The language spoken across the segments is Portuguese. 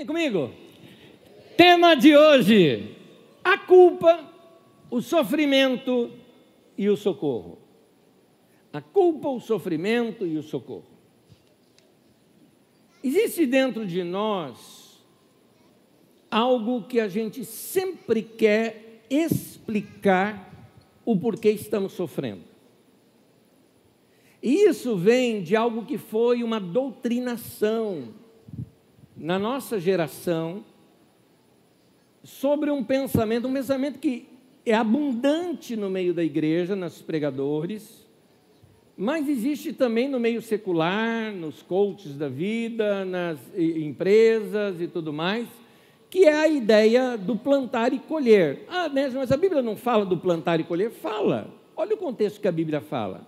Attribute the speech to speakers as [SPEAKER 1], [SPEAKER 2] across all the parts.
[SPEAKER 1] Vem comigo. Tema de hoje: a culpa, o sofrimento e o socorro. A culpa, o sofrimento e o socorro. Existe dentro de nós algo que a gente sempre quer explicar o porquê estamos sofrendo. E isso vem de algo que foi uma doutrinação na nossa geração sobre um pensamento, um pensamento que é abundante no meio da igreja, nos pregadores, mas existe também no meio secular, nos coaches da vida, nas empresas e tudo mais, que é a ideia do plantar e colher. Ah, mas a Bíblia não fala do plantar e colher? Fala. Olha o contexto que a Bíblia fala.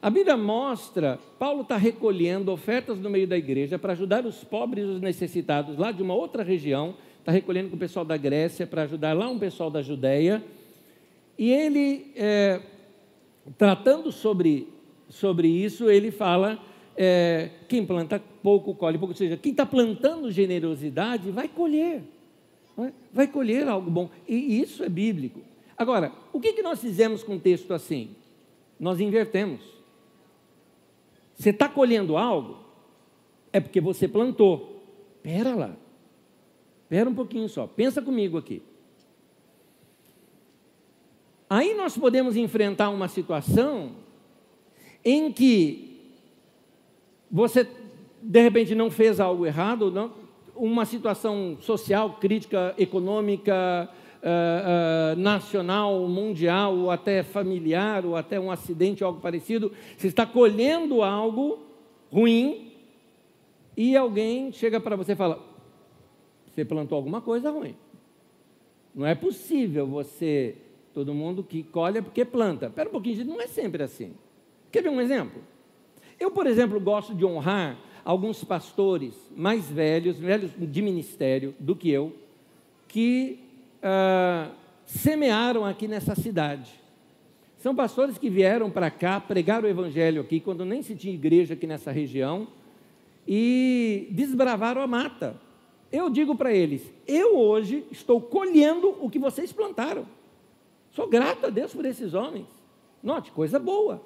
[SPEAKER 1] A Bíblia mostra, Paulo está recolhendo ofertas no meio da igreja para ajudar os pobres e os necessitados lá de uma outra região, está recolhendo com o pessoal da Grécia para ajudar lá um pessoal da Judéia, e ele, é, tratando sobre, sobre isso, ele fala, é, quem planta pouco, colhe pouco, ou seja, quem está plantando generosidade vai colher, vai, vai colher algo bom, e isso é bíblico. Agora, o que, que nós fizemos com um texto assim? Nós invertemos. Você está colhendo algo? É porque você plantou. Pera lá. Pera um pouquinho só. Pensa comigo aqui. Aí nós podemos enfrentar uma situação em que você de repente não fez algo errado, não, uma situação social, crítica, econômica, uh, nacional, mundial, ou até familiar, ou até um acidente, algo parecido, você está colhendo algo ruim e alguém chega para você e fala: Você plantou alguma coisa ruim. Não é possível você, todo mundo que colhe é porque planta. Espera um pouquinho, não é sempre assim. Quer ver um exemplo? Eu, por exemplo, gosto de honrar alguns pastores mais velhos, velhos de ministério do que eu, que uh, semearam aqui nessa cidade. São pastores que vieram para cá, pregaram o evangelho aqui, quando nem se tinha igreja aqui nessa região, e desbravaram a mata. Eu digo para eles: eu hoje estou colhendo o que vocês plantaram. Sou grato a Deus por esses homens. Note, coisa boa.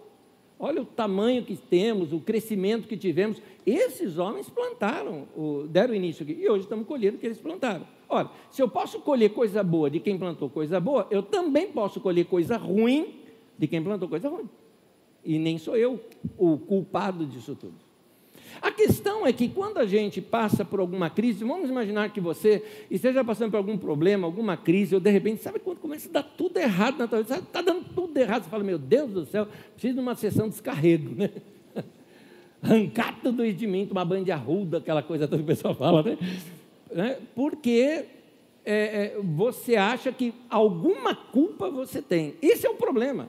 [SPEAKER 1] Olha o tamanho que temos, o crescimento que tivemos. Esses homens plantaram, deram início aqui, e hoje estamos colhendo o que eles plantaram. Ora, se eu posso colher coisa boa de quem plantou coisa boa, eu também posso colher coisa ruim de quem plantou coisa ruim. E nem sou eu o culpado disso tudo. A questão é que quando a gente passa por alguma crise, vamos imaginar que você esteja passando por algum problema, alguma crise, ou de repente, sabe quando começa a dar tudo errado na tua vida? Está dando tudo errado, você fala, meu Deus do céu, preciso de uma sessão de descarrego, né? Arrancar tudo isso de mim, tomar banho de arruda, aquela coisa toda que o pessoal fala, né? Né? porque é, é, você acha que alguma culpa você tem. Esse é o problema.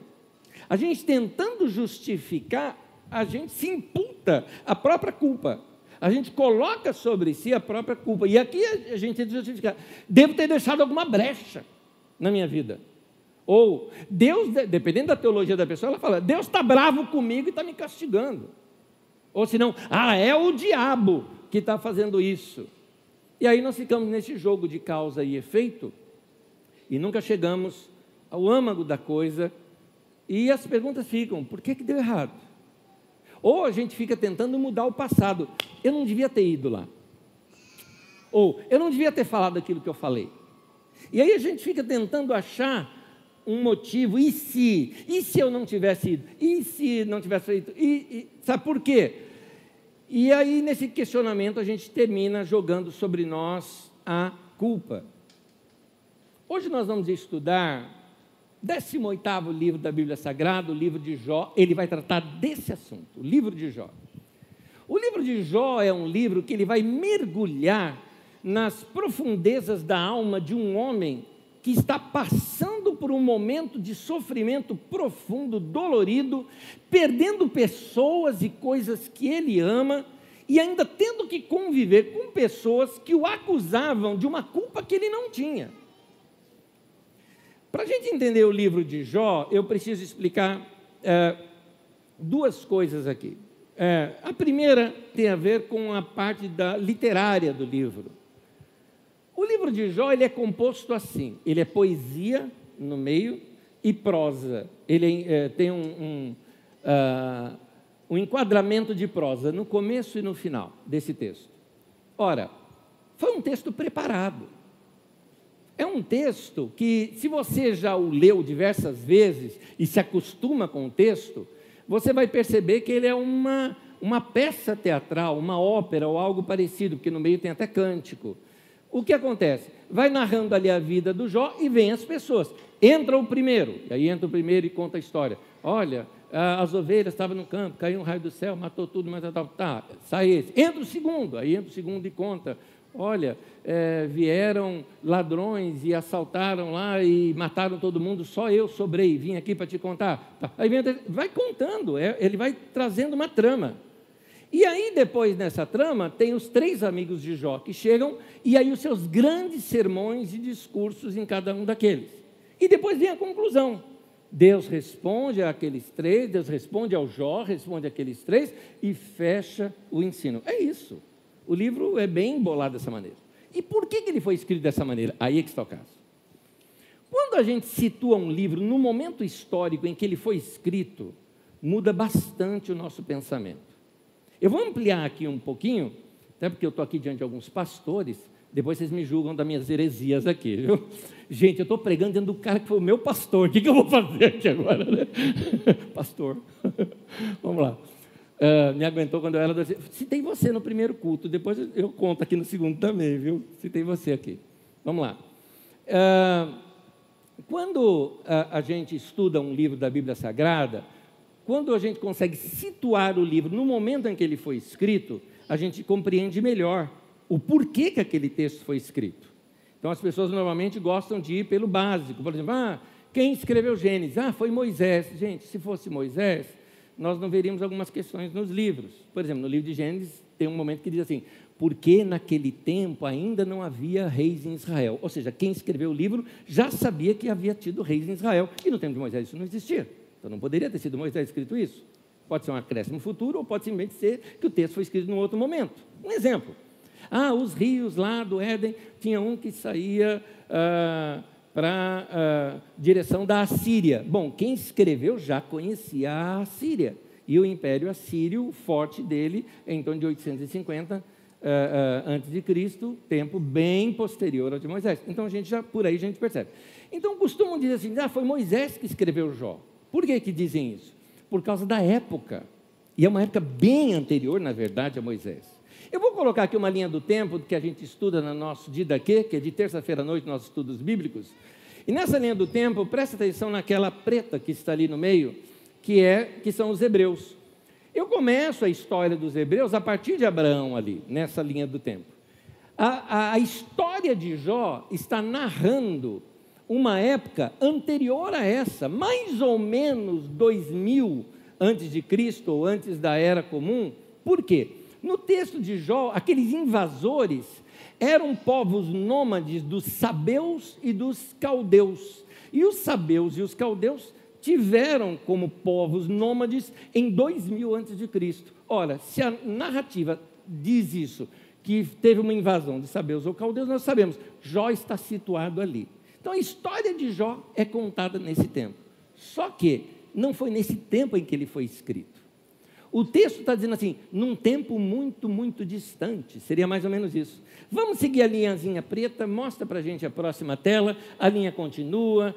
[SPEAKER 1] A gente tentando justificar, a gente se imputa a própria culpa. A gente coloca sobre si a própria culpa. E aqui a gente tenta justificar. Devo ter deixado alguma brecha na minha vida. Ou Deus, dependendo da teologia da pessoa, ela fala: Deus está bravo comigo e está me castigando. Ou senão, ah, é o diabo que está fazendo isso. E aí nós ficamos nesse jogo de causa e efeito e nunca chegamos ao âmago da coisa e as perguntas ficam: por que, que deu errado? Ou a gente fica tentando mudar o passado. Eu não devia ter ido lá. Ou eu não devia ter falado aquilo que eu falei. E aí a gente fica tentando achar um motivo. E se? E se eu não tivesse ido? E se não tivesse feito? E, e, sabe por quê? E aí, nesse questionamento, a gente termina jogando sobre nós a culpa. Hoje nós vamos estudar 18 livro da Bíblia Sagrada, o livro de Jó. Ele vai tratar desse assunto, o livro de Jó. O livro de Jó é um livro que ele vai mergulhar nas profundezas da alma de um homem que está passando por um momento de sofrimento profundo, dolorido, perdendo pessoas e coisas que ele ama e ainda tendo que conviver com pessoas que o acusavam de uma culpa que ele não tinha. Para a gente entender o livro de Jó, eu preciso explicar é, duas coisas aqui. É, a primeira tem a ver com a parte da literária do livro. O livro de Jó ele é composto assim: ele é poesia no meio e prosa. Ele é, tem um, um, uh, um enquadramento de prosa no começo e no final desse texto. Ora, foi um texto preparado. É um texto que, se você já o leu diversas vezes e se acostuma com o texto, você vai perceber que ele é uma, uma peça teatral, uma ópera ou algo parecido, porque no meio tem até cântico. O que acontece? Vai narrando ali a vida do Jó e vem as pessoas. Entra o primeiro, e aí entra o primeiro e conta a história. Olha, as ovelhas estavam no campo, caiu um raio do céu, matou tudo, mas tá, tá, sai esse. Entra o segundo, aí entra o segundo e conta Olha, é, vieram ladrões e assaltaram lá e mataram todo mundo, só eu sobrei, vim aqui para te contar. Tá. Aí vem, vai contando, é, ele vai trazendo uma trama. E aí, depois nessa trama, tem os três amigos de Jó que chegam, e aí os seus grandes sermões e discursos em cada um daqueles. E depois vem a conclusão. Deus responde àqueles três, Deus responde ao Jó, responde àqueles três e fecha o ensino. É isso. O livro é bem embolado dessa maneira. E por que, ele foi escrito dessa maneira? Aí é que está o caso. Quando a gente situa um livro no momento histórico em que ele foi escrito, muda bastante o nosso pensamento. Eu vou ampliar aqui um pouquinho, até porque eu estou aqui diante de alguns pastores, depois vocês me julgam das minhas heresias aqui, viu? Gente, eu estou pregando dentro do cara que foi o meu pastor, o que, que eu vou fazer aqui agora, né? Pastor, vamos lá. Uh, me aguentou quando eu era. Citei você no primeiro culto, depois eu conto aqui no segundo também, viu? Citei você aqui. Vamos lá. Uh, quando a, a gente estuda um livro da Bíblia Sagrada, quando a gente consegue situar o livro no momento em que ele foi escrito, a gente compreende melhor o porquê que aquele texto foi escrito. Então as pessoas normalmente gostam de ir pelo básico. Por exemplo, ah, quem escreveu Gênesis? Ah, foi Moisés. Gente, se fosse Moisés, nós não veríamos algumas questões nos livros. Por exemplo, no livro de Gênesis tem um momento que diz assim: porque naquele tempo ainda não havia reis em Israel. Ou seja, quem escreveu o livro já sabia que havia tido reis em Israel. E no tempo de Moisés isso não existia. Então não poderia ter sido Moisés escrito isso. Pode ser um acréscimo futuro ou pode simplesmente ser que o texto foi escrito num outro momento. Um exemplo. Ah, os rios lá do Éden, tinha um que saía. Ah, para a uh, direção da Assíria. Bom, quem escreveu já conhecia a Assíria. E o Império Assírio, forte dele, em torno de 850 uh, uh, antes de Cristo, tempo bem posterior ao de Moisés. Então a gente já por aí a gente percebe. Então costumam dizer assim: "Ah, foi Moisés que escreveu Jó". Por que que dizem isso? Por causa da época. E é uma época bem anterior, na verdade, a Moisés. Eu vou colocar aqui uma linha do tempo que a gente estuda no nosso Didaquê, que é de terça-feira à noite, nossos estudos bíblicos. E nessa linha do tempo, presta atenção naquela preta que está ali no meio, que é que são os hebreus. Eu começo a história dos hebreus a partir de Abraão ali, nessa linha do tempo. A, a, a história de Jó está narrando uma época anterior a essa, mais ou menos 2000 antes de Cristo ou antes da era comum. Por quê? No texto de Jó, aqueles invasores eram povos nômades dos sabeus e dos caldeus. E os sabeus e os caldeus tiveram como povos nômades em 2000 antes de Cristo. Ora, se a narrativa diz isso, que teve uma invasão de sabeus ou caldeus, nós sabemos, Jó está situado ali. Então a história de Jó é contada nesse tempo. Só que não foi nesse tempo em que ele foi escrito. O texto está dizendo assim, num tempo muito, muito distante, seria mais ou menos isso. Vamos seguir a linhazinha preta, mostra para a gente a próxima tela, a linha continua,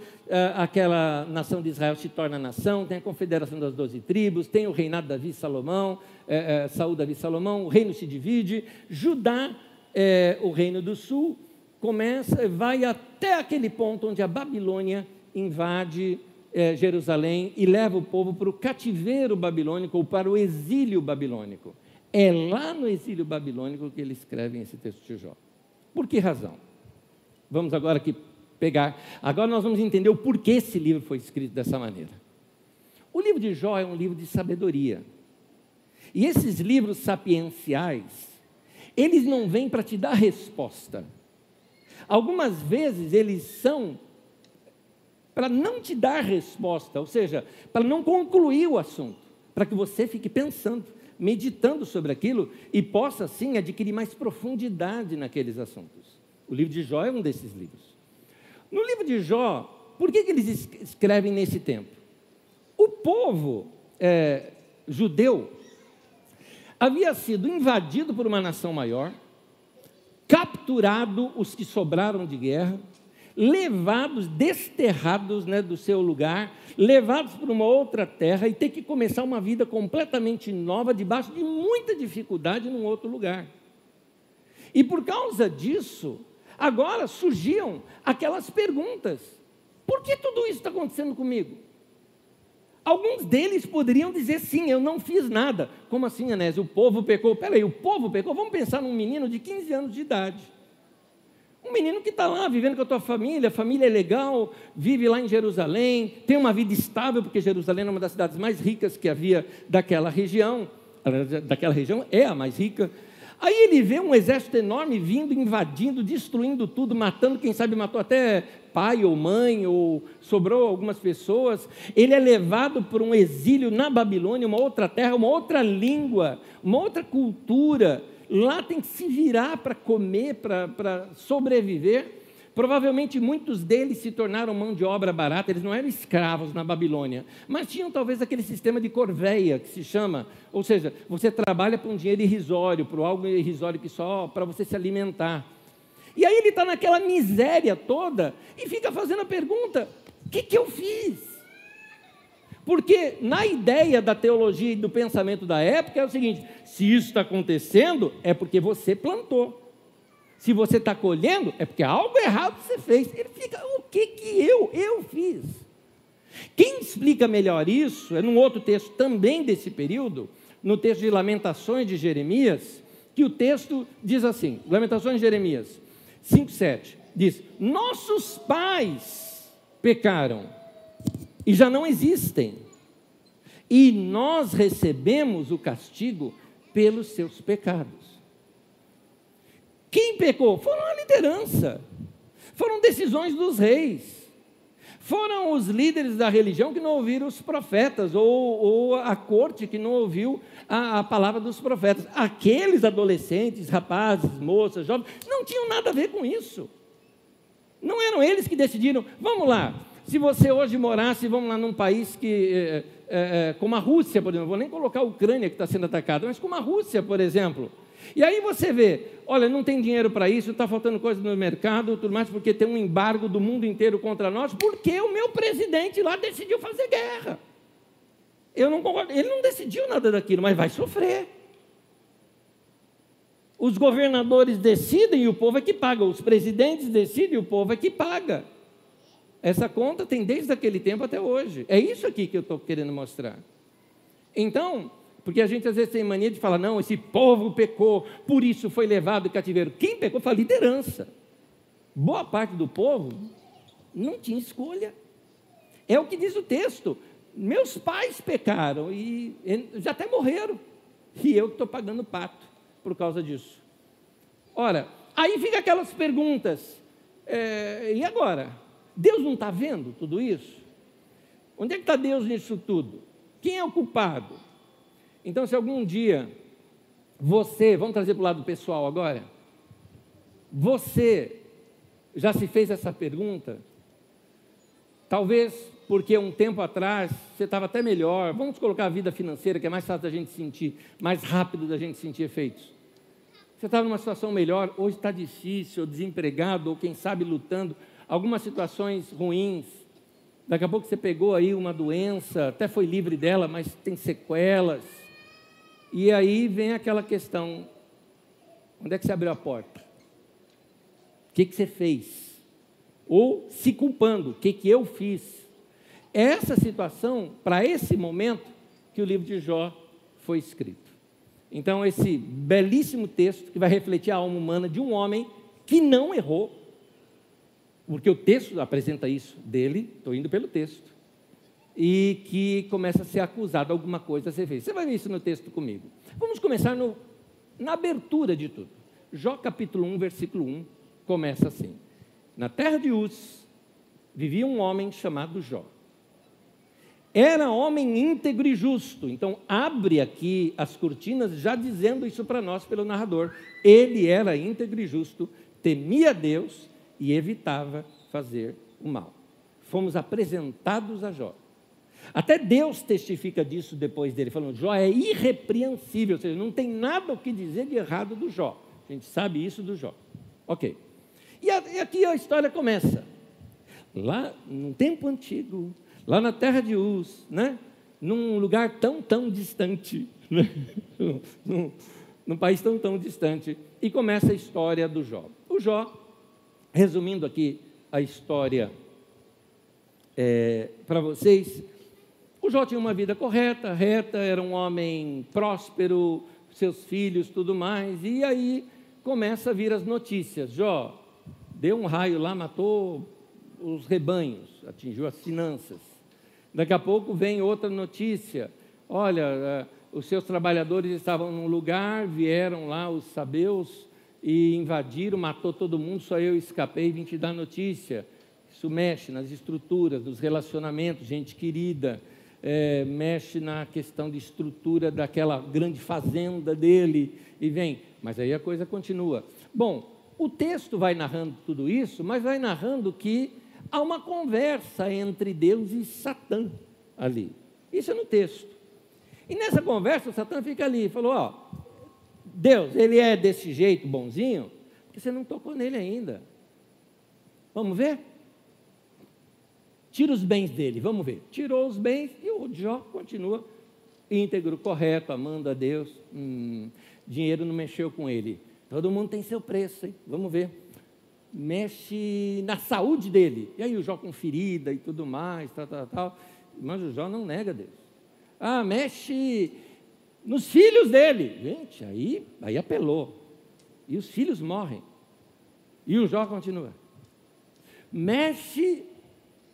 [SPEAKER 1] aquela nação de Israel se torna nação, tem a confederação das doze tribos, tem o reinado Davi e Salomão, é, é, Saúl, Davi Salomão, o reino se divide, Judá, é, o reino do sul, começa, vai até aquele ponto onde a Babilônia invade é, Jerusalém e leva o povo para o cativeiro babilônico ou para o exílio babilônico. É lá no exílio babilônico que ele escreve esse texto de Jó. Por que razão? Vamos agora aqui pegar. Agora nós vamos entender o porquê esse livro foi escrito dessa maneira. O livro de Jó é um livro de sabedoria. E esses livros sapienciais, eles não vêm para te dar resposta. Algumas vezes eles são para não te dar resposta, ou seja, para não concluir o assunto, para que você fique pensando, meditando sobre aquilo e possa, assim, adquirir mais profundidade naqueles assuntos. O livro de Jó é um desses livros. No livro de Jó, por que, que eles escrevem nesse tempo? O povo é, judeu havia sido invadido por uma nação maior, capturado os que sobraram de guerra, levados, desterrados né, do seu lugar, levados para uma outra terra e ter que começar uma vida completamente nova, debaixo de muita dificuldade num outro lugar. E por causa disso, agora surgiam aquelas perguntas: por que tudo isso está acontecendo comigo? Alguns deles poderiam dizer sim, eu não fiz nada. Como assim, Anésio? O povo pecou. Peraí, o povo pecou? Vamos pensar num menino de 15 anos de idade. Um menino que está lá vivendo com a tua família, a família é legal, vive lá em Jerusalém, tem uma vida estável, porque Jerusalém é uma das cidades mais ricas que havia daquela região. Daquela região é a mais rica. Aí ele vê um exército enorme vindo, invadindo, destruindo tudo, matando, quem sabe matou até pai ou mãe, ou sobrou algumas pessoas. Ele é levado para um exílio na Babilônia, uma outra terra, uma outra língua, uma outra cultura. Lá tem que se virar para comer, para sobreviver. Provavelmente muitos deles se tornaram mão de obra barata, eles não eram escravos na Babilônia, mas tinham talvez aquele sistema de corveia que se chama, ou seja, você trabalha por um dinheiro irrisório, por algo irrisório que só para você se alimentar. E aí ele está naquela miséria toda e fica fazendo a pergunta: o que, que eu fiz? Porque na ideia da teologia e do pensamento da época é o seguinte: se isso está acontecendo, é porque você plantou. Se você está colhendo, é porque algo errado você fez. Ele fica, o que que eu, eu fiz? Quem explica melhor isso é num outro texto também desse período, no texto de Lamentações de Jeremias, que o texto diz assim, Lamentações de Jeremias 5,7, diz, nossos pais pecaram e já não existem, e nós recebemos o castigo pelos seus pecados. Quem pecou? Foram a liderança, foram decisões dos reis, foram os líderes da religião que não ouviram os profetas, ou, ou a corte que não ouviu a, a, palavra dos profetas. Aqueles adolescentes, rapazes, moças, jovens, não tinham nada a ver com isso. Não eram eles que decidiram, vamos lá, se você hoje morasse, vamos lá, num país que, é, é, como a Rússia, por exemplo, vou nem colocar a Ucrânia que está sendo atacada, mas como a Rússia, por exemplo, e aí você vê, olha, não tem dinheiro para isso, está faltando coisa no mercado, tudo mais, porque tem um embargo do mundo inteiro contra nós, porque o meu presidente lá decidiu fazer guerra. Eu não concordo, ele não decidiu nada daquilo, mas vai sofrer. Os governadores decidem e o povo é que paga, os presidentes decidem e o povo é que paga. Essa conta tem desde aquele tempo até hoje. É isso aqui que eu estou querendo mostrar. Então, porque a gente às vezes tem mania de falar, não, esse povo pecou, por isso foi levado em cativeiro. Quem pecou foi a liderança. Boa parte do povo não tinha escolha. É o que diz o texto. Meus pais pecaram e já até morreram. E eu estou pagando pato por causa disso. Ora, aí fica aquelas perguntas. É, e agora? Deus não está vendo tudo isso? Onde é que está Deus nisso tudo? Quem é o culpado? Então, se algum dia você, vamos trazer para o lado pessoal agora, você já se fez essa pergunta? Talvez porque um tempo atrás você estava até melhor, vamos colocar a vida financeira, que é mais fácil da gente sentir, mais rápido da gente sentir efeitos. Você estava numa situação melhor, hoje está difícil, desempregado, ou quem sabe lutando, algumas situações ruins. Daqui a pouco você pegou aí uma doença, até foi livre dela, mas tem sequelas e aí vem aquela questão: onde é que você abriu a porta? O que, que você fez? Ou se culpando, o que, que eu fiz? Essa situação, para esse momento, que o livro de Jó foi escrito. Então, esse belíssimo texto que vai refletir a alma humana de um homem que não errou, porque o texto apresenta isso dele, estou indo pelo texto e que começa a ser acusado alguma coisa a ser feita. Você vai ver isso no texto comigo. Vamos começar no, na abertura de tudo. Jó capítulo 1, versículo 1, começa assim: Na terra de Uz vivia um homem chamado Jó. Era homem íntegro e justo. Então, abre aqui as cortinas, já dizendo isso para nós pelo narrador. Ele era íntegro e justo, temia Deus e evitava fazer o mal. Fomos apresentados a Jó. Até Deus testifica disso depois dele, falando: Jó é irrepreensível, ou seja, não tem nada o que dizer de errado do Jó. A gente sabe isso do Jó. Ok. E aqui a história começa. Lá no tempo antigo, lá na terra de Uz, né? num lugar tão, tão distante, né? num, num país tão, tão distante, e começa a história do Jó. O Jó, resumindo aqui a história é, para vocês, o Jó tinha uma vida correta, reta, era um homem próspero, seus filhos, tudo mais, e aí começa a vir as notícias. Jó deu um raio lá, matou os rebanhos, atingiu as finanças. Daqui a pouco vem outra notícia. Olha, eh, os seus trabalhadores estavam num lugar, vieram lá os sabeus e invadiram, matou todo mundo, só eu escapei e vim te dar notícia. Isso mexe nas estruturas, nos relacionamentos, gente querida, é, mexe na questão de estrutura daquela grande fazenda dele, e vem. Mas aí a coisa continua. Bom, o texto vai narrando tudo isso, mas vai narrando que há uma conversa entre Deus e Satã ali. Isso é no texto. E nessa conversa, Satã fica ali e falou: Ó, Deus, ele é desse jeito bonzinho, porque você não tocou nele ainda. Vamos ver? Tira os bens dele, vamos ver. Tirou os bens e o Jó continua íntegro, correto, amando a Deus. Hum, dinheiro não mexeu com ele. Todo mundo tem seu preço, hein? Vamos ver. Mexe na saúde dele. E aí o Jó com ferida e tudo mais, tal, tal, tal. Mas o Jó não nega Deus. Ah, mexe nos filhos dele. Gente, aí, aí apelou. E os filhos morrem. E o Jó continua. Mexe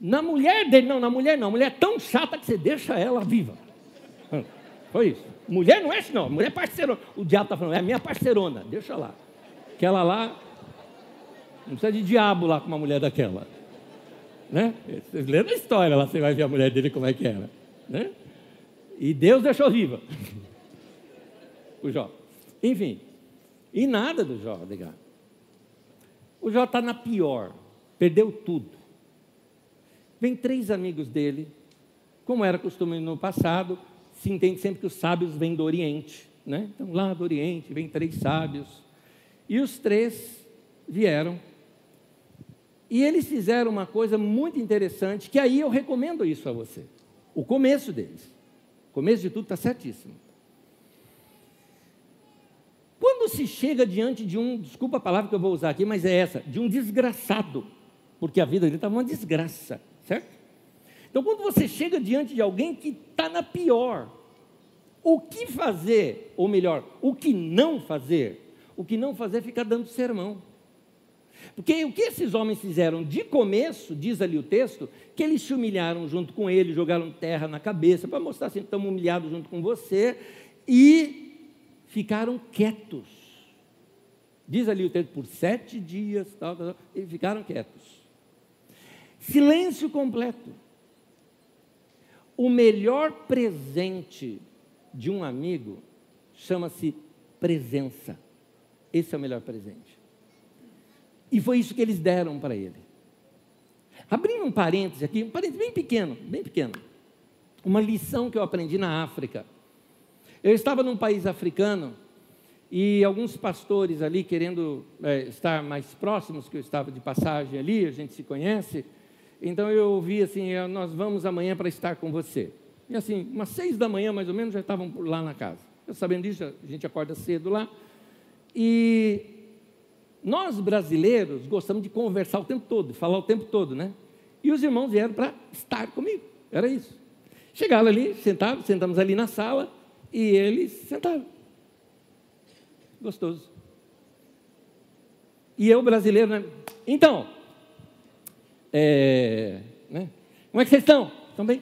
[SPEAKER 1] na mulher dele. Não, na mulher não. A mulher é tão chata que você deixa ela viva. Foi isso. Mulher não é não. Mulher é parceirona. O diabo está falando, é minha parceirona. Deixa lá. Aquela lá. Não precisa de diabo lá com uma mulher daquela. Né? Vocês leram a história lá, você vai ver a mulher dele como é que era. Né? E Deus deixou viva. o Jó. Enfim. E nada do Jó, legal. O Jó está na pior. Perdeu tudo. Vem três amigos dele, como era costume no passado, se entende sempre que os sábios vêm do Oriente, né? Então lá do Oriente vem três sábios. E os três vieram. E eles fizeram uma coisa muito interessante, que aí eu recomendo isso a você. O começo deles. O começo de tudo está certíssimo. Quando se chega diante de um, desculpa a palavra que eu vou usar aqui, mas é essa, de um desgraçado, porque a vida dele estava uma desgraça? Então, quando você chega diante de alguém que está na pior, o que fazer, ou melhor, o que não fazer? O que não fazer é ficar dando sermão. Porque o que esses homens fizeram de começo, diz ali o texto, que eles se humilharam junto com ele, jogaram terra na cabeça, para mostrar assim, estamos humilhados junto com você, e ficaram quietos. Diz ali o texto, por sete dias, tal, tal, tal, e ficaram quietos. Silêncio completo. O melhor presente de um amigo chama-se presença. Esse é o melhor presente. E foi isso que eles deram para ele. Abrindo um parêntese aqui, um parêntese bem pequeno, bem pequeno. Uma lição que eu aprendi na África. Eu estava num país africano e alguns pastores ali querendo é, estar mais próximos, que eu estava de passagem ali, a gente se conhece, então eu ouvi assim: Nós vamos amanhã para estar com você. E assim, umas seis da manhã mais ou menos já estavam lá na casa. Eu sabendo disso, a gente acorda cedo lá. E nós brasileiros gostamos de conversar o tempo todo, falar o tempo todo, né? E os irmãos vieram para estar comigo, era isso. Chegaram ali, sentaram, sentamos ali na sala e eles sentaram. Gostoso. E eu, brasileiro, né? Então, é, né? Como é que vocês estão? Estão bem?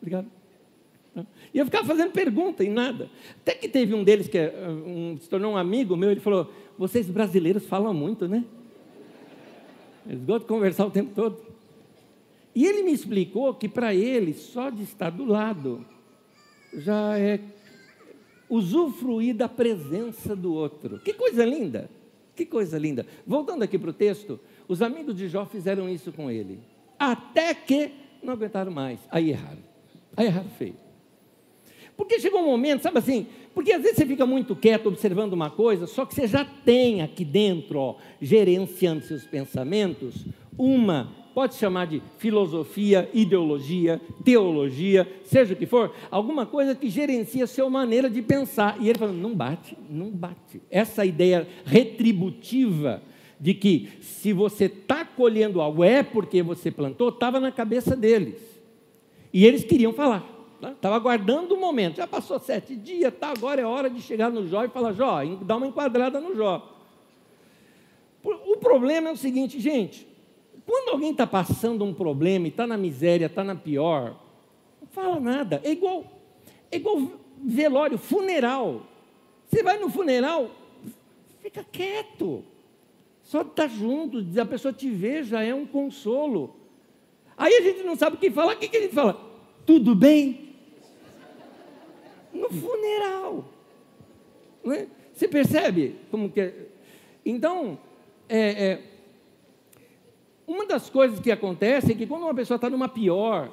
[SPEAKER 1] Obrigado. E eu ficava fazendo pergunta e nada. Até que teve um deles que é, um, se tornou um amigo meu, ele falou: Vocês brasileiros falam muito, né? Eles gostam de conversar o tempo todo. E ele me explicou que para ele, só de estar do lado, já é usufruir da presença do outro. Que coisa linda! Que coisa linda. Voltando aqui para o texto, os amigos de Jó fizeram isso com ele. Até que não aguentaram mais. Aí erraram. Aí erraram feio. Porque chegou um momento, sabe assim, porque às vezes você fica muito quieto observando uma coisa, só que você já tem aqui dentro, ó, gerenciando seus pensamentos, uma, pode chamar de filosofia, ideologia, teologia, seja o que for, alguma coisa que gerencia a sua maneira de pensar. E ele falou: não bate, não bate. Essa ideia retributiva de que se você está colhendo algo é porque você plantou, estava na cabeça deles. E eles queriam falar. Estava aguardando o momento. Já passou sete dias, tá, agora é hora de chegar no Jó e falar, Jó, dá uma enquadrada no Jó. O problema é o seguinte, gente, quando alguém está passando um problema e está na miséria, está na pior, não fala nada. É igual, é igual velório, funeral. Você vai no funeral, fica quieto. Só estar tá junto, a pessoa te ver já é um consolo. Aí a gente não sabe o que falar, o que, a gente fala? Tudo bem? No funeral. É? Você percebe como que é? Então, é, é, uma das coisas que acontece é que quando uma pessoa está numa pior,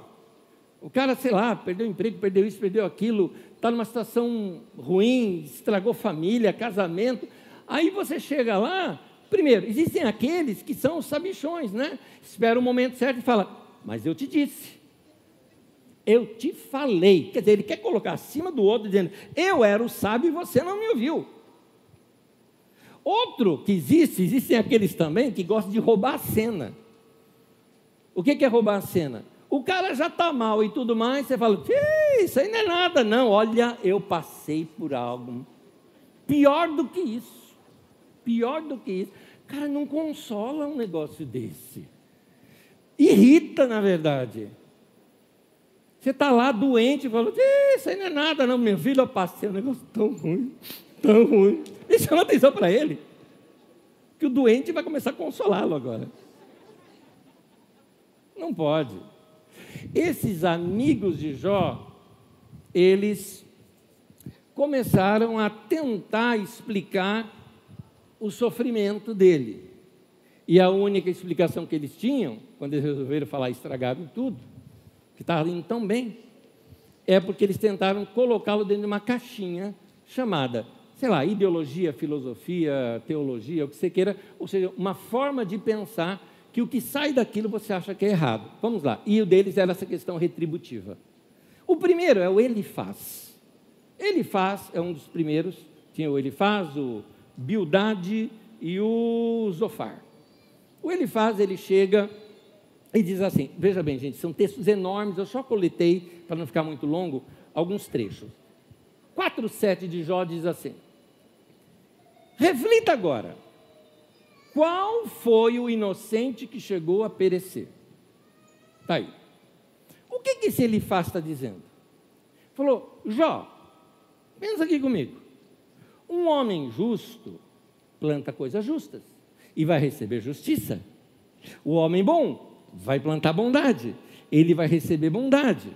[SPEAKER 1] o cara, sei lá, perdeu emprego, perdeu isso, perdeu aquilo, está numa situação ruim, estragou família, casamento, aí você chega lá, primeiro, existem aqueles que são sabichões, né? Espera o momento certo e fala, mas eu te disse, eu te falei. Quer dizer, ele quer colocar acima do outro, dizendo, eu era o sábio e você não me ouviu. Outro que existe, existem aqueles também que gostam de roubar a cena. O que é roubar a cena? O cara já está mal e tudo mais, você fala, isso aí não é nada, não. Olha, eu passei por algo pior do que isso. Pior do que isso. Cara, não consola um negócio desse. Irrita, na verdade. Você está lá doente e fala, isso aí não é nada, não, meu filho, eu passei um negócio tão ruim, tão ruim. E chama atenção para ele. Que o doente vai começar a consolá-lo agora. Não pode. Esses amigos de Jó, eles começaram a tentar explicar o sofrimento dele. E a única explicação que eles tinham, quando eles resolveram falar estragaram tudo, que estava indo tão bem, é porque eles tentaram colocá-lo dentro de uma caixinha chamada, sei lá, ideologia, filosofia, teologia, o que você queira, ou seja, uma forma de pensar que o que sai daquilo você acha que é errado. Vamos lá. E o deles era essa questão retributiva. O primeiro é o Elifaz. Elifaz é um dos primeiros. Tinha o Elifaz, o Bildade e o Zofar. O Elifaz, ele chega e diz assim, veja bem, gente, são textos enormes, eu só coletei, para não ficar muito longo, alguns trechos. 4,7 de Jó diz assim, reflita agora, qual foi o inocente que chegou a perecer? Está aí. O que, que esse Elifaz está dizendo? Falou, Jó, pensa aqui comigo. Um homem justo planta coisas justas e vai receber justiça. O homem bom vai plantar bondade, ele vai receber bondade.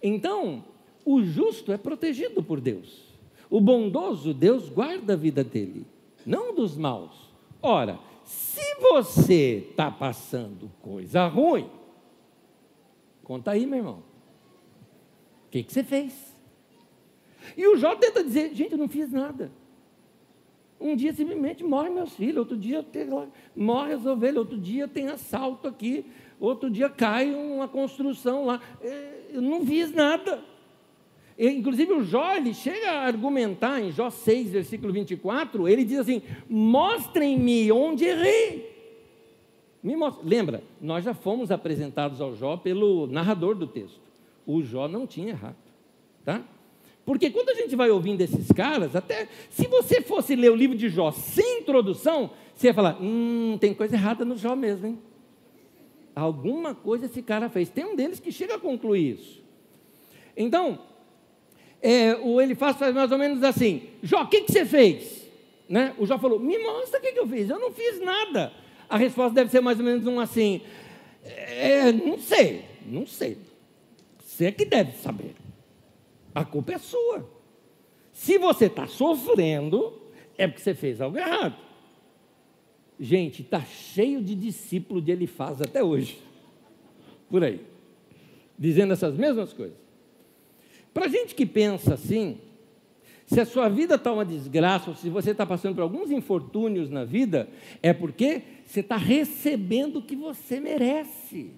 [SPEAKER 1] Então, o justo é protegido por Deus. O bondoso, Deus guarda a vida dele, não dos maus. Ora, se você está passando coisa ruim, conta aí, meu irmão. O que, que você fez? E o Jó tenta dizer: gente, eu não fiz nada. Um dia simplesmente morre meus filhos, outro dia morre as ovelhas, outro dia tem assalto aqui, outro dia cai uma construção lá. É, eu não fiz nada. Inclusive o Jó, ele chega a argumentar em Jó 6, versículo 24, ele diz assim: mostrem-me onde errei. Me Lembra, nós já fomos apresentados ao Jó pelo narrador do texto. O Jó não tinha errado. Tá? Porque quando a gente vai ouvindo esses caras, até se você fosse ler o livro de Jó sem introdução, você ia falar: hum, tem coisa errada no Jó mesmo, hein? Alguma coisa esse cara fez. Tem um deles que chega a concluir isso. Então, é, o faz mais ou menos assim: Jó, o que, que você fez? Né? O Jó falou: Me mostra o que, que eu fiz. Eu não fiz nada. A resposta deve ser mais ou menos um assim: é, Não sei, não sei. Você é que deve saber. A culpa é sua. Se você está sofrendo, é porque você fez algo errado. gente, está cheio de discípulo de Elifaz até hoje. Por aí. Dizendo essas mesmas coisas. Para gente que pensa assim, se a sua vida está uma desgraça, ou se você está passando por alguns infortúnios na vida, é porque você está recebendo o que você merece.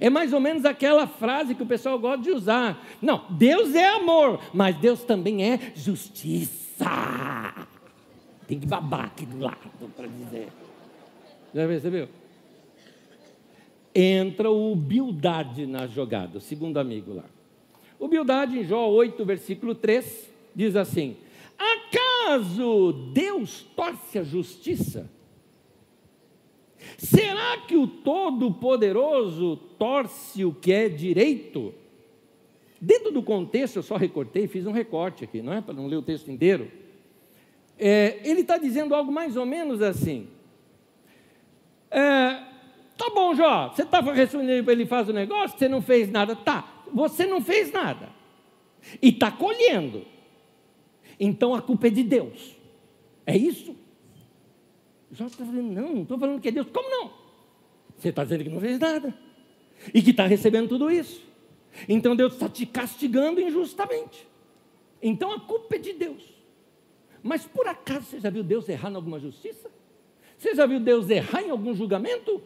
[SPEAKER 1] É mais ou menos aquela frase que o pessoal gosta de usar. Não, Deus é amor, mas Deus também é justiça. Tem que babar aqui do lado para dizer. Já percebeu? Entra o Bildade na jogada, o segundo amigo lá. O em Jó 8, versículo 3, diz assim: Acaso Deus torce a justiça? Será que o Todo-Poderoso torce o que é direito? Dentro do contexto, eu só recortei, fiz um recorte aqui, não é? Para não ler o texto inteiro. É, ele está dizendo algo mais ou menos assim. É, tá bom, Jó, você estava respondendo, ele faz o negócio, você não fez nada. Tá, você não fez nada. E está colhendo. Então a culpa é de Deus. É isso? Jó está falando, não, não estou falando que é Deus. Como não? Você está dizendo que não fez nada. E que está recebendo tudo isso. Então Deus está te castigando injustamente. Então a culpa é de Deus. Mas por acaso você já viu Deus errar em alguma justiça? Você já viu Deus errar em algum julgamento?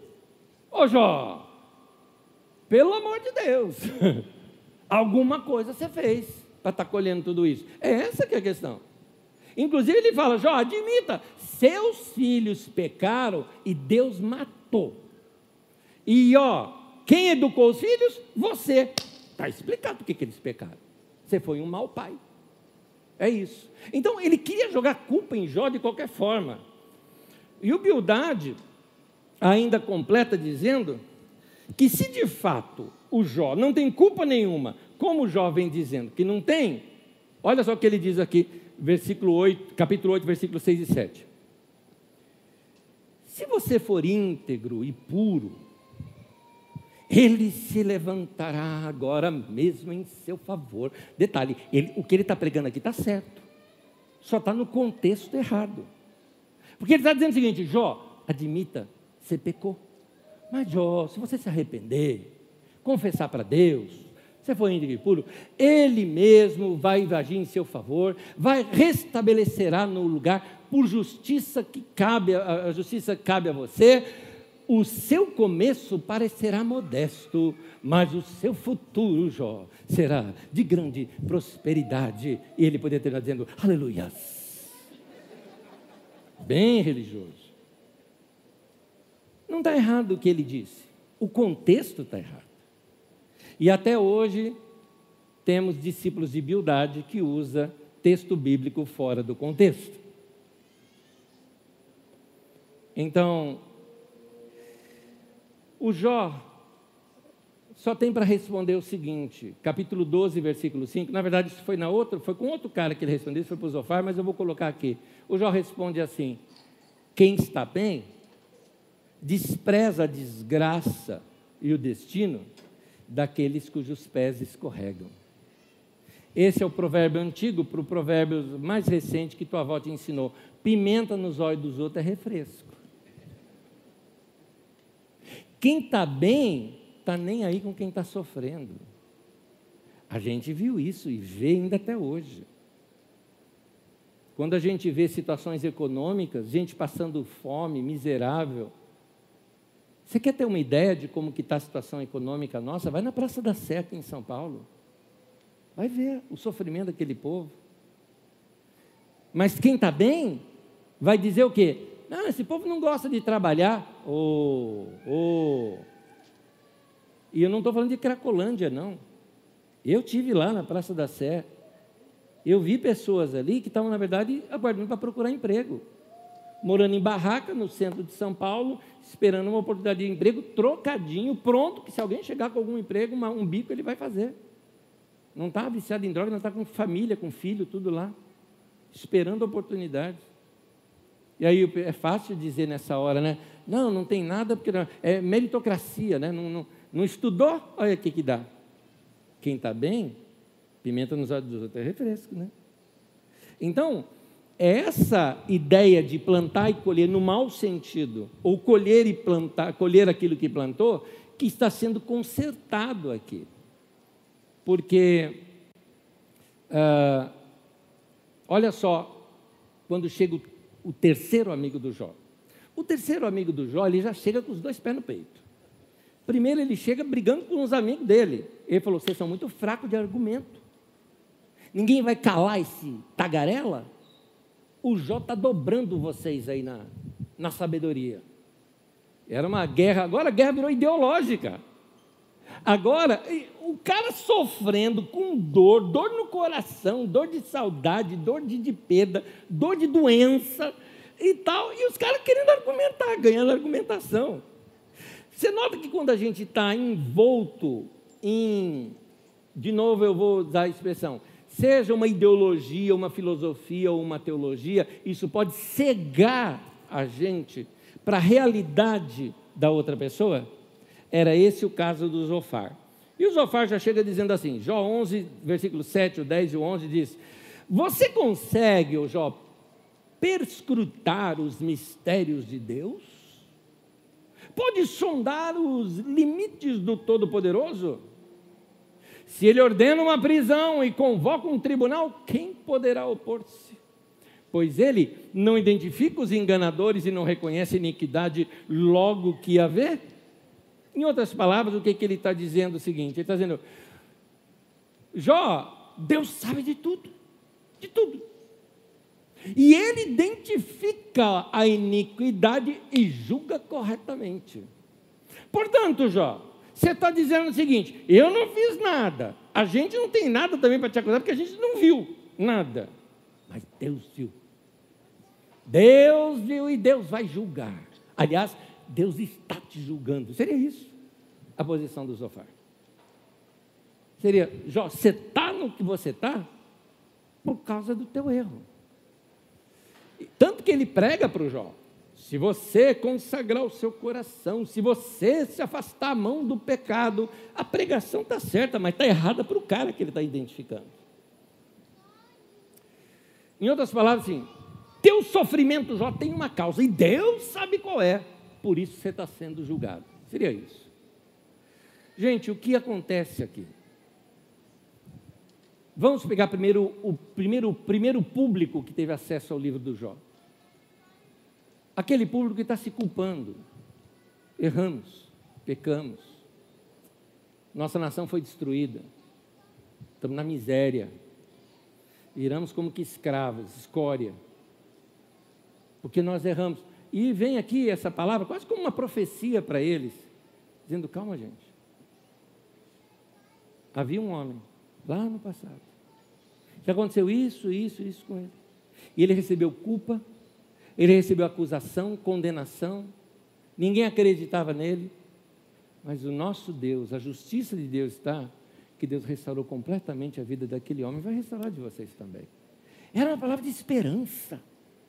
[SPEAKER 1] Ô Jó, pelo amor de Deus, alguma coisa você fez para estar tá colhendo tudo isso. É essa que é a questão. Inclusive ele fala, Jó, admita, seus filhos pecaram e Deus matou. E ó, quem educou os filhos? Você. Está explicado por que eles pecaram. Você foi um mau pai. É isso. Então ele queria jogar culpa em Jó de qualquer forma. E o Bildade ainda completa dizendo que se de fato o Jó não tem culpa nenhuma, como o Jó vem dizendo que não tem, olha só o que ele diz aqui, versículo 8, capítulo 8, versículos 6 e 7. Se você for íntegro e puro, ele se levantará agora mesmo em seu favor. Detalhe, ele, o que ele está pregando aqui está certo, só está no contexto errado. Porque ele está dizendo o seguinte: Jó, admita, você pecou. Mas Jó, se você se arrepender, confessar para Deus, você foi íntegro e puro, Ele mesmo vai agir em seu favor, vai restabelecerá no lugar por justiça que cabe, a justiça cabe a você, o seu começo parecerá modesto, mas o seu futuro, Jó, será de grande prosperidade. E ele poderia terminar dizendo, aleluias. Bem religioso. Não está errado o que ele disse, o contexto está errado. E até hoje temos discípulos de Bildade que usa texto bíblico fora do contexto. Então, o Jó só tem para responder o seguinte, capítulo 12, versículo 5. Na verdade, isso foi na outra, foi com outro cara que ele respondeu, isso foi para o Zofar, mas eu vou colocar aqui. O Jó responde assim: Quem está bem despreza a desgraça e o destino daqueles cujos pés escorregam. Esse é o provérbio antigo para o provérbio mais recente que tua avó te ensinou. Pimenta nos olhos dos outros é refresco. Quem está bem, está nem aí com quem está sofrendo. A gente viu isso e vê ainda até hoje. Quando a gente vê situações econômicas, gente passando fome, miserável, você quer ter uma ideia de como está a situação econômica nossa? Vai na Praça da Sé aqui em São Paulo. Vai ver o sofrimento daquele povo. Mas quem está bem, vai dizer o quê? Não, esse povo não gosta de trabalhar. Oh, oh. E eu não estou falando de Cracolândia, não. Eu tive lá na Praça da Sé. Eu vi pessoas ali que estavam, na verdade, aguardando para procurar emprego morando em barraca no centro de São Paulo, esperando uma oportunidade de emprego, trocadinho, pronto, que se alguém chegar com algum emprego, uma, um bico ele vai fazer. Não está viciado em droga, não está com família, com filho, tudo lá, esperando a oportunidade. E aí é fácil dizer nessa hora, né? Não, não tem nada, porque não, é meritocracia, né? Não, não, não estudou, olha o que, que dá. Quem está bem, pimenta nos olhos dos outros é refresco, né? Então, é essa ideia de plantar e colher no mau sentido, ou colher e plantar, colher aquilo que plantou, que está sendo consertado aqui. Porque, ah, olha só, quando chega o, o terceiro amigo do Jó. O terceiro amigo do Jó, ele já chega com os dois pés no peito. Primeiro, ele chega brigando com os amigos dele. Ele falou: vocês são muito fracos de argumento. Ninguém vai calar esse tagarela? O Jó está dobrando vocês aí na, na sabedoria. Era uma guerra, agora a guerra virou ideológica. Agora, o cara sofrendo com dor, dor no coração, dor de saudade, dor de, de perda, dor de doença e tal, e os caras querendo argumentar, ganhando argumentação. Você nota que quando a gente está envolto em, de novo eu vou usar a expressão, seja uma ideologia, uma filosofia ou uma teologia, isso pode cegar a gente para a realidade da outra pessoa? Era esse o caso do Zofar. E o Zofar já chega dizendo assim, Jó 11, versículo 7, o 10 e o 11 diz: Você consegue, o Jó, perscrutar os mistérios de Deus? Pode sondar os limites do Todo-Poderoso? Se ele ordena uma prisão e convoca um tribunal, quem poderá opor-se? Pois ele não identifica os enganadores e não reconhece iniquidade logo que a vê. Em outras palavras, o que, que ele está dizendo é o seguinte: ele está dizendo, Jó, Deus sabe de tudo, de tudo. E ele identifica a iniquidade e julga corretamente. Portanto, Jó, você está dizendo o seguinte: eu não fiz nada, a gente não tem nada também para te acusar, porque a gente não viu nada. Mas Deus viu. Deus viu e Deus vai julgar. Aliás, Deus está te julgando. Seria isso a posição do Zofar. Seria, Jó, você está no que você está por causa do teu erro. Tanto que ele prega para o Jó. Se você consagrar o seu coração, se você se afastar a mão do pecado, a pregação está certa, mas está errada para o cara que ele está identificando. Em outras palavras, assim, teu sofrimento já tem uma causa, e Deus sabe qual é, por isso você está sendo julgado. Seria isso. Gente, o que acontece aqui? Vamos pegar primeiro o primeiro, primeiro público que teve acesso ao livro do Jó aquele público que está se culpando. Erramos, pecamos. Nossa nação foi destruída. Estamos na miséria. Viramos como que escravos, escória. Porque nós erramos. E vem aqui essa palavra, quase como uma profecia para eles, dizendo: calma, gente. Havia um homem lá no passado que aconteceu isso, isso, isso com ele. E ele recebeu culpa, ele recebeu acusação, condenação, ninguém acreditava nele, mas o nosso Deus, a justiça de Deus está que Deus restaurou completamente a vida daquele homem, vai restaurar de vocês também. Era uma palavra de esperança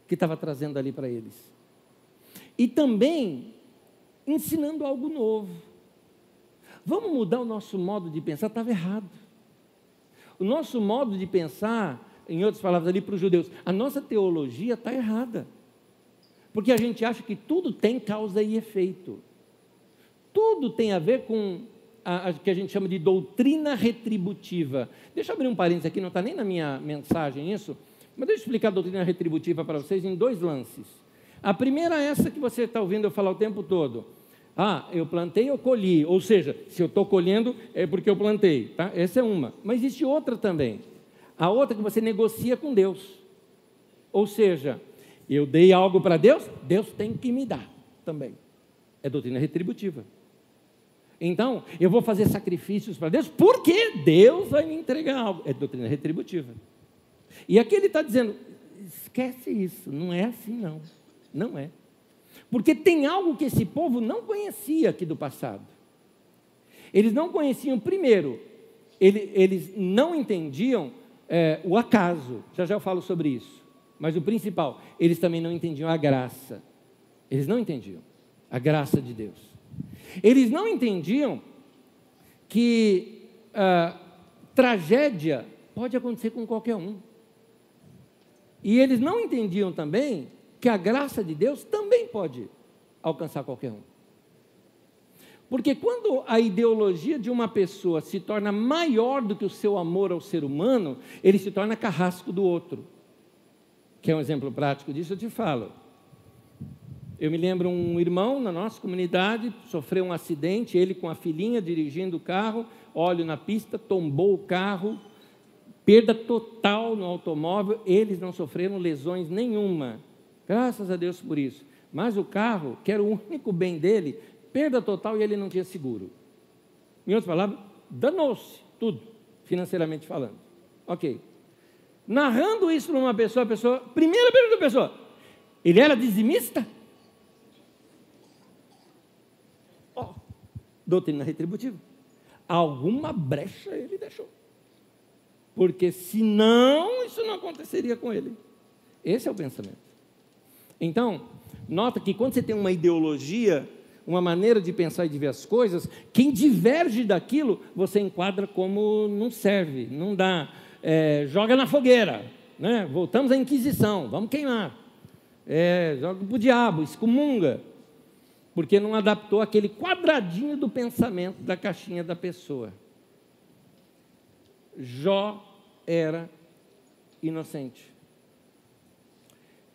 [SPEAKER 1] que estava trazendo ali para eles. E também ensinando algo novo. Vamos mudar o nosso modo de pensar, estava errado. O nosso modo de pensar, em outras palavras ali para os judeus, a nossa teologia está errada. Porque a gente acha que tudo tem causa e efeito. Tudo tem a ver com a que a gente chama de doutrina retributiva. Deixa eu abrir um parênteses aqui, não está nem na minha mensagem isso, mas deixa eu explicar a doutrina retributiva para vocês em dois lances. A primeira é essa que você está ouvindo eu falar o tempo todo. Ah, eu plantei, eu colhi. Ou seja, se eu estou colhendo, é porque eu plantei. Tá? Essa é uma. Mas existe outra também. A outra que você negocia com Deus. Ou seja, eu dei algo para Deus, Deus tem que me dar também. É doutrina retributiva. Então, eu vou fazer sacrifícios para Deus, porque Deus vai me entregar algo. É doutrina retributiva. E aqui ele está dizendo: esquece isso, não é assim não. Não é. Porque tem algo que esse povo não conhecia aqui do passado. Eles não conheciam, primeiro, ele, eles não entendiam é, o acaso. Já já eu falo sobre isso. Mas o principal, eles também não entendiam a graça. Eles não entendiam a graça de Deus. Eles não entendiam que a tragédia pode acontecer com qualquer um. E eles não entendiam também que a graça de Deus também pode alcançar qualquer um. Porque quando a ideologia de uma pessoa se torna maior do que o seu amor ao ser humano, ele se torna carrasco do outro. Quer um exemplo prático disso? Eu te falo. Eu me lembro um irmão na nossa comunidade sofreu um acidente, ele com a filhinha dirigindo o carro, óleo na pista, tombou o carro, perda total no automóvel, eles não sofreram lesões nenhuma. Graças a Deus por isso. Mas o carro, que era o único bem dele, perda total e ele não tinha seguro. Em outras palavras, danou-se tudo, financeiramente falando. Ok. Narrando isso para uma pessoa, a pessoa, primeira pergunta da pessoa, ele era dizimista? Oh, doutrina retributiva. Alguma brecha ele deixou. Porque senão isso não aconteceria com ele. Esse é o pensamento. Então, nota que quando você tem uma ideologia, uma maneira de pensar e de ver as coisas, quem diverge daquilo, você enquadra como não serve, não dá, é, joga na fogueira, né? voltamos à Inquisição, vamos queimar, é, joga para o diabo, excomunga, porque não adaptou aquele quadradinho do pensamento da caixinha da pessoa. Jó era inocente.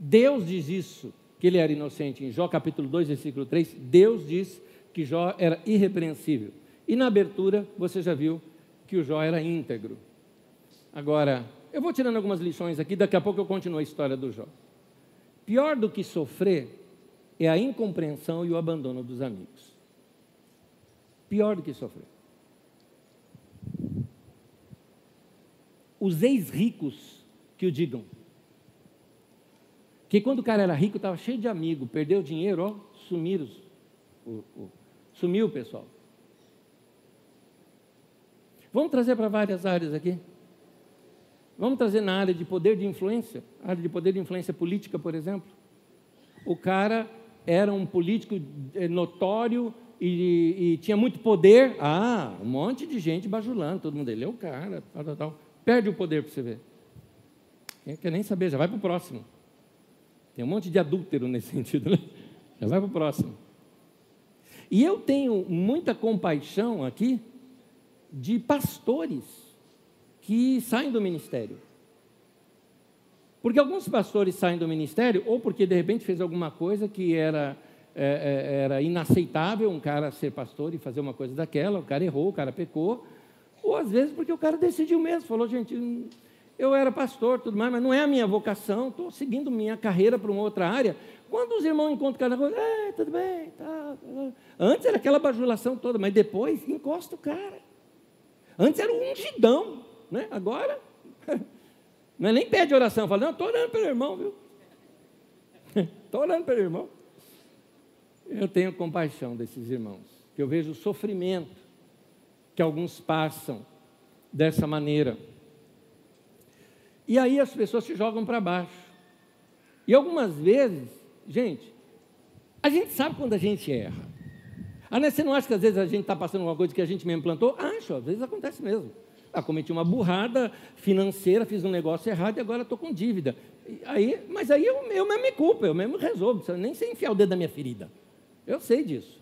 [SPEAKER 1] Deus diz isso que ele era inocente. Em Jó capítulo 2, versículo 3, Deus diz que Jó era irrepreensível. E na abertura você já viu que o Jó era íntegro. Agora, eu vou tirando algumas lições aqui, daqui a pouco eu continuo a história do Jó. Pior do que sofrer é a incompreensão e o abandono dos amigos. Pior do que sofrer. Os ex-ricos que o digam, que quando o cara era rico, estava cheio de amigos, perdeu dinheiro, ó, sumiram. O, o, sumiu o pessoal. Vamos trazer para várias áreas aqui. Vamos trazer na área de poder de influência, área de poder de influência política, por exemplo. O cara era um político eh, notório e, e tinha muito poder. Ah, um monte de gente bajulando, todo mundo, ele é o cara, tal, tal, tal. Perde o poder para você ver. Quem quer nem saber, já vai para o próximo. Tem um monte de adúltero nesse sentido, né? Já vai para o próximo. E eu tenho muita compaixão aqui de pastores que saem do ministério. Porque alguns pastores saem do ministério, ou porque de repente fez alguma coisa que era, é, é era inaceitável um cara ser pastor e fazer uma coisa daquela, o cara errou, o cara pecou, ou às vezes porque o cara decidiu mesmo, falou, gente, eu era pastor, tudo mais, mas não é a minha vocação, estou seguindo minha carreira para uma outra área. Quando os irmãos encontram cada coisa, é, tudo bem, tá, tá. Antes era aquela bajulação toda, mas depois encosta o cara. Antes era um ungidão, né? Agora, não é nem pede oração, fala, não, estou orando pelo irmão, viu? Estou orando pelo irmão. Eu tenho compaixão desses irmãos, que eu vejo o sofrimento que alguns passam dessa maneira. E aí as pessoas se jogam para baixo. E algumas vezes, gente, a gente sabe quando a gente erra. Ah, né, você não acha que às vezes a gente está passando alguma coisa que a gente mesmo plantou? Acho, às vezes acontece mesmo. Ah, cometi uma burrada financeira, fiz um negócio errado e agora estou com dívida. Aí, mas aí eu, eu mesmo me culpo, eu mesmo resolvo, nem sei enfiar o dedo na minha ferida. Eu sei disso.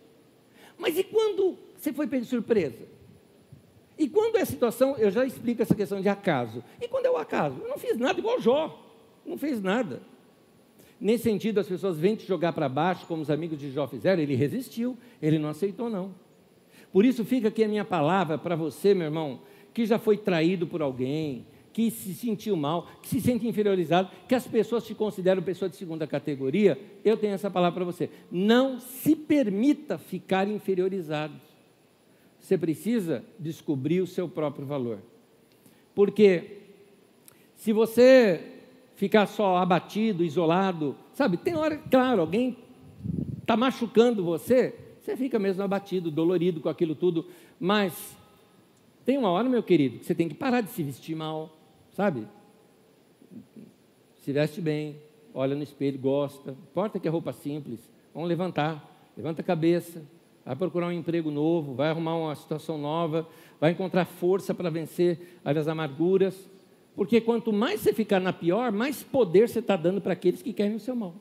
[SPEAKER 1] Mas e quando você foi pego de surpresa? E quando é situação, eu já explico essa questão de acaso. E quando é o acaso? Eu não fiz nada igual Jó. Não fez nada. Nesse sentido, as pessoas vêm te jogar para baixo, como os amigos de Jó fizeram. Ele resistiu, ele não aceitou, não. Por isso, fica aqui a minha palavra para você, meu irmão, que já foi traído por alguém, que se sentiu mal, que se sente inferiorizado, que as pessoas te consideram pessoa de segunda categoria. Eu tenho essa palavra para você. Não se permita ficar inferiorizado você precisa descobrir o seu próprio valor. Porque se você ficar só abatido, isolado, sabe, tem hora, claro, alguém está machucando você, você fica mesmo abatido, dolorido com aquilo tudo, mas tem uma hora, meu querido, que você tem que parar de se vestir mal, sabe? Se veste bem, olha no espelho, gosta, importa que é roupa simples, vamos levantar, levanta a cabeça, vai procurar um emprego novo, vai arrumar uma situação nova, vai encontrar força para vencer as amarguras, Porque quanto mais você ficar na pior, mais poder você está dando para aqueles que querem o seu mal.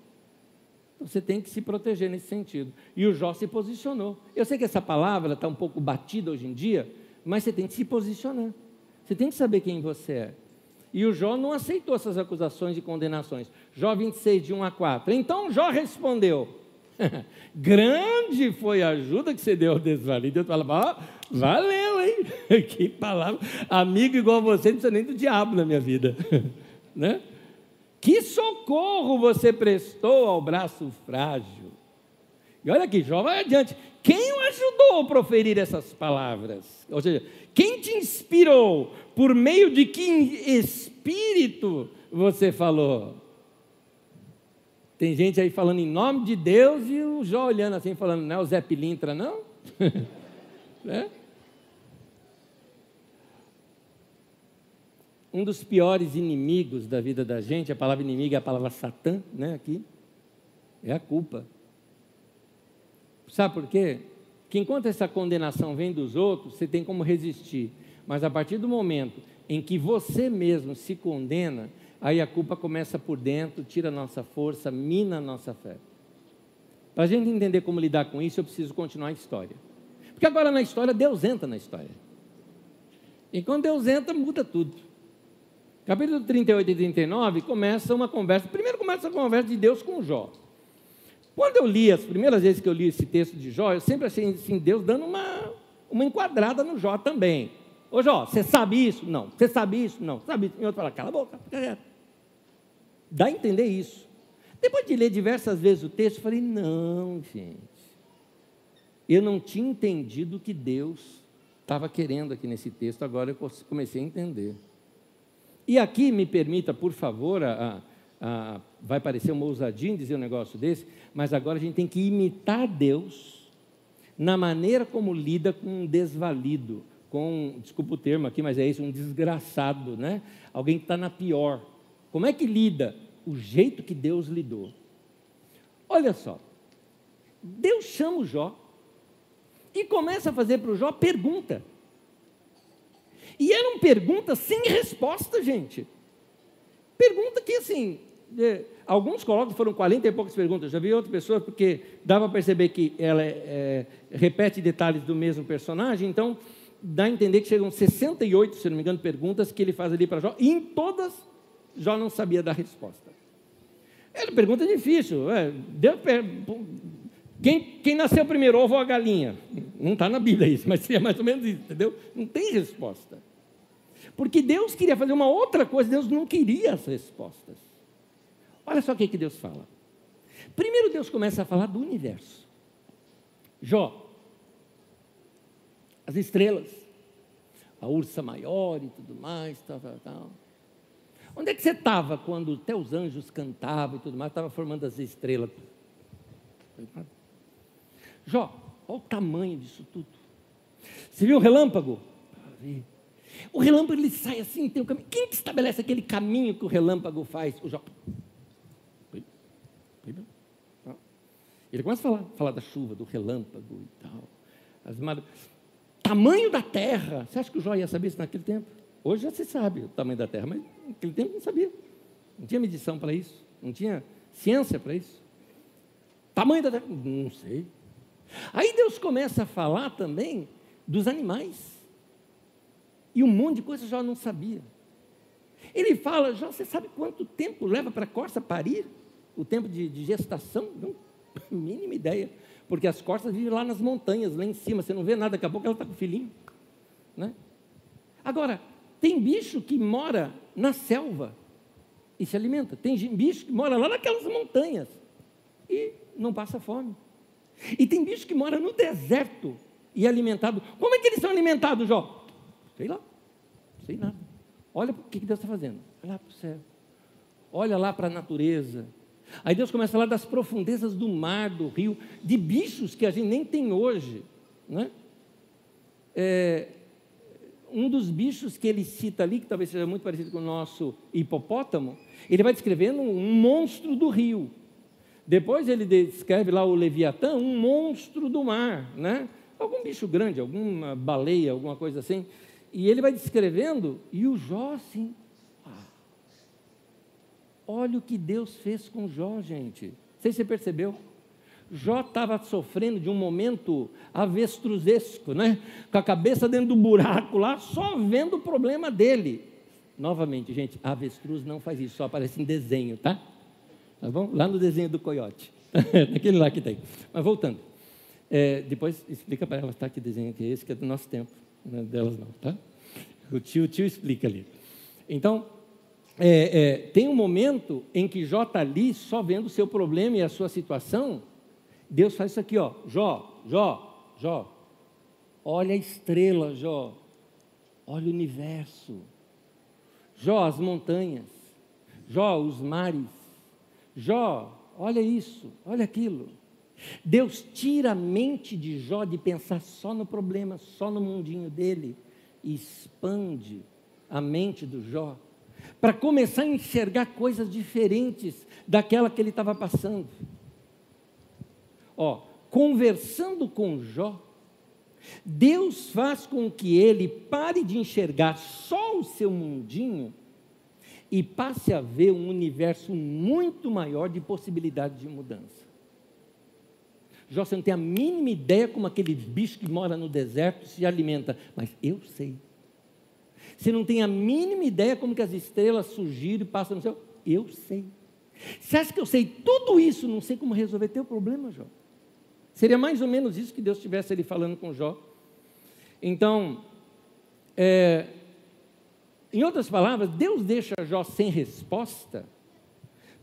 [SPEAKER 1] Então, você tem que se proteger nesse sentido. E o Jó se posicionou. Eu sei que essa palavra está um pouco batida hoje em dia, mas você tem que se posicionar. Você tem que saber quem você é. E o Jó não aceitou essas acusações e condenações. Jó 26, de 1 a 4. Então Jó respondeu: Grande foi a ajuda que você deu ao desvalido. Eu falava, ó, valeu, hein? que palavra. Amigo igual você, não precisa nem do diabo na minha vida. né? Que socorro você prestou ao braço frágil. E olha aqui, Jó vai adiante. Quem o ajudou a proferir essas palavras? Ou seja, quem te inspirou? Por meio de que espírito você falou? Tem gente aí falando em nome de Deus e o Jó olhando assim, falando, não é o Zé Pilintra, não? né? Um dos piores inimigos da vida da gente, a palavra inimigo é a palavra Satã, né, aqui, é a culpa. Sabe por quê? Que enquanto essa condenação vem dos outros, você tem como resistir. Mas a partir do momento em que você mesmo se condena, aí a culpa começa por dentro, tira a nossa força, mina a nossa fé. Para a gente entender como lidar com isso, eu preciso continuar a história. Porque agora na história, Deus entra na história. E quando Deus entra, muda tudo. Capítulo 38 e 39 começa uma conversa. Primeiro começa a conversa de Deus com Jó. Quando eu li, as primeiras vezes que eu li esse texto de Jó, eu sempre achei assim, Deus dando uma, uma enquadrada no Jó também. Ô Jó, você sabe isso? Não. Você sabe isso? Não. Sabe isso? E outro fala, cala a boca, fica quieto. Dá a entender isso. Depois de ler diversas vezes o texto, eu falei, não, gente. Eu não tinha entendido o que Deus estava querendo aqui nesse texto, agora eu comecei a entender. E aqui me permita, por favor, a, ah, vai parecer uma ousadia em dizer um negócio desse, mas agora a gente tem que imitar Deus na maneira como lida com um desvalido, com, desculpa o termo aqui, mas é isso, um desgraçado, né? Alguém que está na pior. Como é que lida? O jeito que Deus lidou. Olha só, Deus chama o Jó e começa a fazer para o Jó pergunta. E eram perguntas sem resposta, gente. Pergunta que assim, alguns colocam, foram 40 e poucas perguntas, já vi outra pessoa, porque dava para perceber que ela é, repete detalhes do mesmo personagem, então dá a entender que chegam 68, se não me engano, perguntas que ele faz ali para Jó, e em todas Jó não sabia dar resposta. Era pergunta difícil. É, Deus, quem, quem nasceu primeiro, ovo ou a galinha? Não está na Bíblia isso, mas seria mais ou menos isso, entendeu? Não tem resposta. Porque Deus queria fazer uma outra coisa, Deus não queria as respostas. Olha só o que, que Deus fala. Primeiro Deus começa a falar do universo. Jó, as estrelas, a ursa maior e tudo mais, tal, tal, tal. Onde é que você estava quando até os anjos cantavam e tudo mais, estava formando as estrelas? Jó, olha o tamanho disso tudo. Você viu o relâmpago? O relâmpago ele sai assim, tem um caminho. Quem que estabelece aquele caminho que o relâmpago faz? O Jó. Ele começa a falar, falar da chuva, do relâmpago e tal. As. Tamanho da terra. Você acha que o Jó ia saber isso naquele tempo? Hoje já se sabe o tamanho da terra, mas naquele tempo não sabia. Não tinha medição para isso. Não tinha ciência para isso. Tamanho da? Não sei. Aí Deus começa a falar também dos animais. E um monte de coisa Jó não sabia. Ele fala, Jó, você sabe quanto tempo leva para a corça parir? O tempo de, de gestação? Não mínima ideia. Porque as costas vivem lá nas montanhas, lá em cima, você não vê nada, daqui a pouco ela está com o filhinho. Né? Agora, tem bicho que mora na selva e se alimenta. Tem bicho que mora lá naquelas montanhas e não passa fome. E tem bicho que mora no deserto e é alimentado. Como é que eles são alimentados, Jó? Sei lá, sei nada. Olha o que Deus está fazendo. Olha lá para o céu. Olha lá para a natureza. Aí Deus começa a falar das profundezas do mar, do rio, de bichos que a gente nem tem hoje. Né? É, um dos bichos que ele cita ali, que talvez seja muito parecido com o nosso hipopótamo, ele vai descrevendo um monstro do rio. Depois ele descreve lá o Leviatã, um monstro do mar, né? Algum bicho grande, alguma baleia, alguma coisa assim. E ele vai descrevendo, e o Jó assim, olha o que Deus fez com Jó, gente. Não sei se você percebeu. Jó estava sofrendo de um momento avestruzesco, né? Com a cabeça dentro do buraco lá, só vendo o problema dele. Novamente, gente, avestruz não faz isso, só aparece em desenho, tá? Tá bom? Lá no desenho do coiote. Naquele lá que tem. Mas voltando. É, depois explica para elas, tá? Que desenho que é esse, que é do nosso tempo. Não é delas não, tá? O tio, o tio explica ali. Então, é, é, tem um momento em que Jó está ali só vendo o seu problema e a sua situação. Deus faz isso aqui, ó. Jó, Jó, Jó. Olha a estrela, Jó. Olha o universo. Jó, as montanhas. Jó, os mares. Jó, olha isso, olha aquilo. Deus tira a mente de Jó de pensar só no problema, só no mundinho dele, e expande a mente do Jó para começar a enxergar coisas diferentes daquela que ele estava passando. Ó, conversando com Jó, Deus faz com que ele pare de enxergar só o seu mundinho e passe a ver um universo muito maior de possibilidades de mudança. Jó, você não tem a mínima ideia como aquele bicho que mora no deserto se alimenta, mas eu sei. Você não tem a mínima ideia como que as estrelas surgiram e passam no céu? Eu sei. Você acha que eu sei tudo isso, não sei como resolver teu problema, Jó? Seria mais ou menos isso que Deus estivesse ali falando com Jó. Então, é, em outras palavras, Deus deixa Jó sem resposta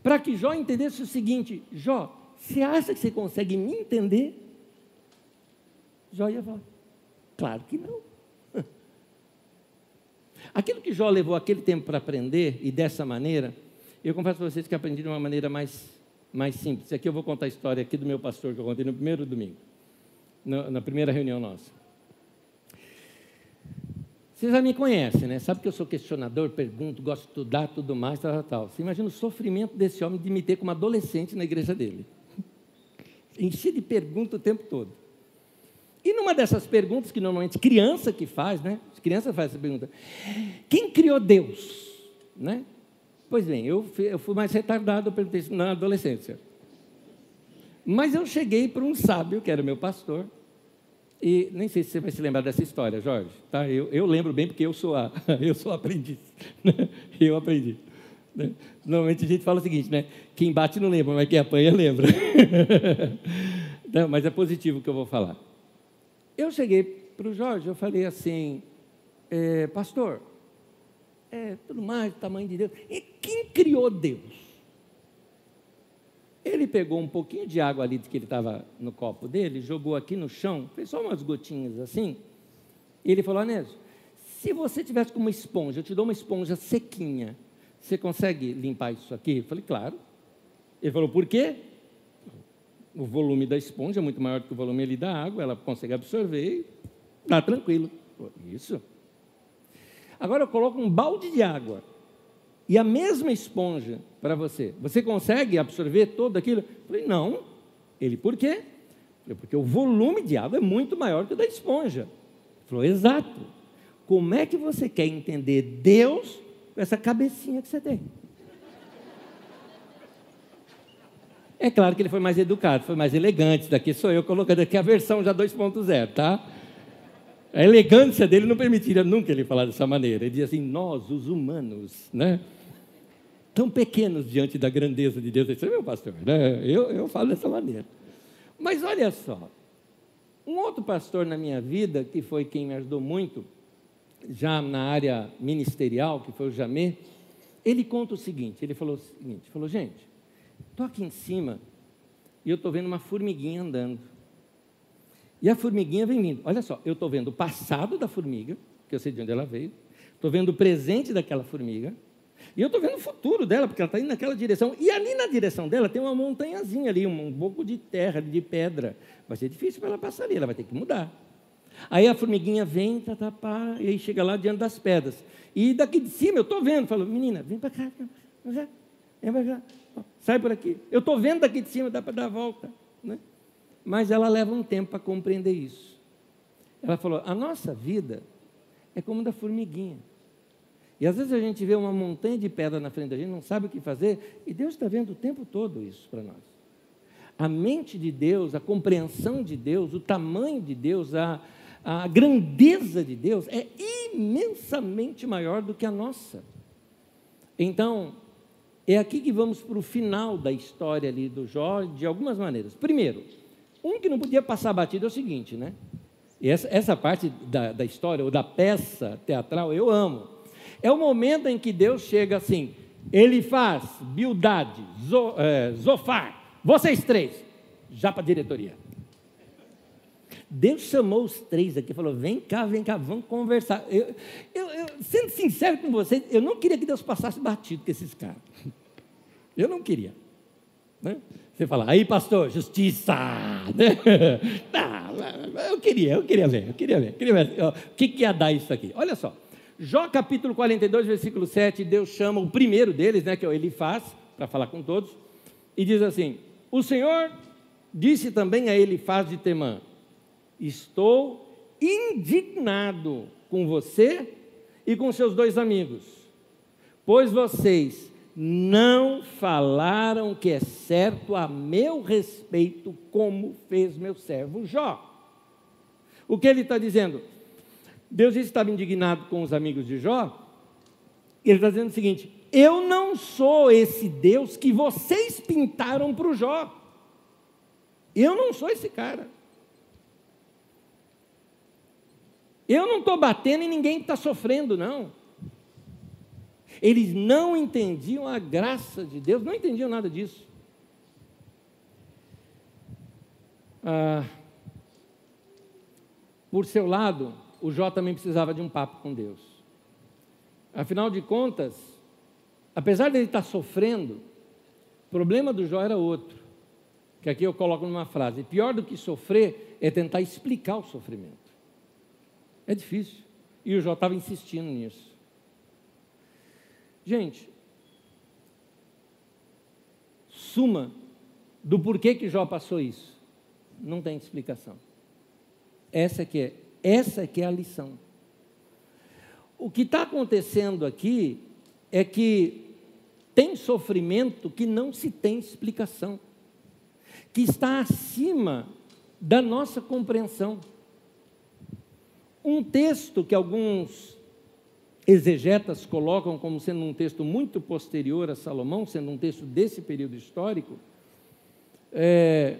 [SPEAKER 1] para que Jó entendesse o seguinte: Jó, você acha que você consegue me entender? Jó ia falar: Claro que não. Aquilo que Jó levou aquele tempo para aprender, e dessa maneira, eu confesso para vocês que aprendi de uma maneira mais, mais simples. Aqui eu vou contar a história aqui do meu pastor que eu contei no primeiro domingo, na, na primeira reunião nossa. Vocês já me conhecem, né? Sabe que eu sou questionador, pergunto, gosto de estudar, tudo mais, tal, tal. Você imagina o sofrimento desse homem de me ter como adolescente na igreja dele. Enchi de perguntas o tempo todo. E numa dessas perguntas, que normalmente criança que faz, né? As crianças fazem essa pergunta. Quem criou Deus? Né? Pois bem, eu fui, eu fui mais retardado, eu perguntei isso na adolescência. Mas eu cheguei para um sábio, que era meu pastor, e nem sei se você vai se lembrar dessa história, Jorge. Tá? Eu, eu lembro bem porque eu sou, a, eu sou aprendiz. Né? Eu aprendi. Né? Normalmente a gente fala o seguinte, né? Quem bate não lembra, mas quem apanha lembra. não, mas é positivo o que eu vou falar. Eu cheguei para o Jorge, eu falei assim, é, pastor, é, tudo mais, o tamanho de Deus. E quem criou Deus? Ele pegou um pouquinho de água ali que ele estava no copo dele, jogou aqui no chão, fez só umas gotinhas assim. E ele falou: Anésio, se você tivesse com uma esponja, eu te dou uma esponja sequinha, você consegue limpar isso aqui? Eu falei: Claro. Ele falou: Por quê? o volume da esponja é muito maior do que o volume ali da água, ela consegue absorver e está tranquilo. Isso. Agora eu coloco um balde de água e a mesma esponja para você. Você consegue absorver todo aquilo? Eu falei, não. Ele, por quê? Falei, porque o volume de água é muito maior que o da esponja. Ele falou, exato. Como é que você quer entender Deus com essa cabecinha que você tem? É claro que ele foi mais educado, foi mais elegante. Daqui sou eu colocando aqui a versão já 2.0, tá? A elegância dele não permitiria nunca ele falar dessa maneira. Ele dizia assim: nós, os humanos, né? Tão pequenos diante da grandeza de Deus. Esse é meu pastor, né? Eu, eu falo dessa maneira. Mas olha só, um outro pastor na minha vida, que foi quem me ajudou muito, já na área ministerial, que foi o Jamê, ele conta o seguinte: ele falou o seguinte, falou, gente, Estou aqui em cima e eu estou vendo uma formiguinha andando. E a formiguinha vem vindo. Olha só, eu estou vendo o passado da formiga, que eu sei de onde ela veio. Estou vendo o presente daquela formiga. E eu estou vendo o futuro dela, porque ela está indo naquela direção. E ali na direção dela tem uma montanhazinha ali, um pouco de terra, de pedra. Vai ser difícil para ela passar ali, ela vai ter que mudar. Aí a formiguinha vem, tá, tá, pá, e aí chega lá diante das pedras. E daqui de cima eu estou vendo, falo, menina, vem para cá, vem para cá, vem para cá sai por aqui. Eu estou vendo daqui de cima, dá para dar a volta. Né? Mas ela leva um tempo para compreender isso. Ela falou: a nossa vida é como da formiguinha. E às vezes a gente vê uma montanha de pedra na frente da gente, não sabe o que fazer, e Deus está vendo o tempo todo isso para nós. A mente de Deus, a compreensão de Deus, o tamanho de Deus, a, a grandeza de Deus é imensamente maior do que a nossa. Então, é aqui que vamos para o final da história ali do Jó, de algumas maneiras. Primeiro, um que não podia passar batido é o seguinte, né? E essa, essa parte da, da história, ou da peça teatral, eu amo é o momento em que Deus chega assim, ele faz Bildade, Zo, é, Zofar, vocês três, já para a diretoria. Deus chamou os três aqui e falou: vem cá, vem cá, vamos conversar. Eu, eu, eu, sendo sincero com vocês, eu não queria que Deus passasse batido com esses caras. Eu não queria. Né? Você fala, aí pastor, justiça. Não, eu queria, eu queria ver, eu queria ver. Eu queria ver. O que, que ia dar isso aqui? Olha só. Jó capítulo 42, versículo 7, Deus chama o primeiro deles, né, que é o Elifaz, para falar com todos, e diz assim: O Senhor disse também a Elifaz de Temã: Estou indignado com você e com seus dois amigos, pois vocês não falaram que é certo a meu respeito, como fez meu servo Jó. O que ele está dizendo? Deus estava indignado com os amigos de Jó, ele está dizendo o seguinte: eu não sou esse Deus que vocês pintaram para o Jó. Eu não sou esse cara. Eu não estou batendo em ninguém que está sofrendo, não. Eles não entendiam a graça de Deus, não entendiam nada disso. Ah, por seu lado, o Jó também precisava de um papo com Deus. Afinal de contas, apesar de ele estar sofrendo, o problema do Jó era outro. Que aqui eu coloco numa frase: pior do que sofrer é tentar explicar o sofrimento. É difícil. E o Jó estava insistindo nisso. Gente, suma do porquê que Jó passou isso. Não tem explicação. Essa que é essa que é a lição. O que está acontecendo aqui é que tem sofrimento que não se tem explicação, que está acima da nossa compreensão. Um texto que alguns exegetas colocam como sendo um texto muito posterior a Salomão, sendo um texto desse período histórico, é,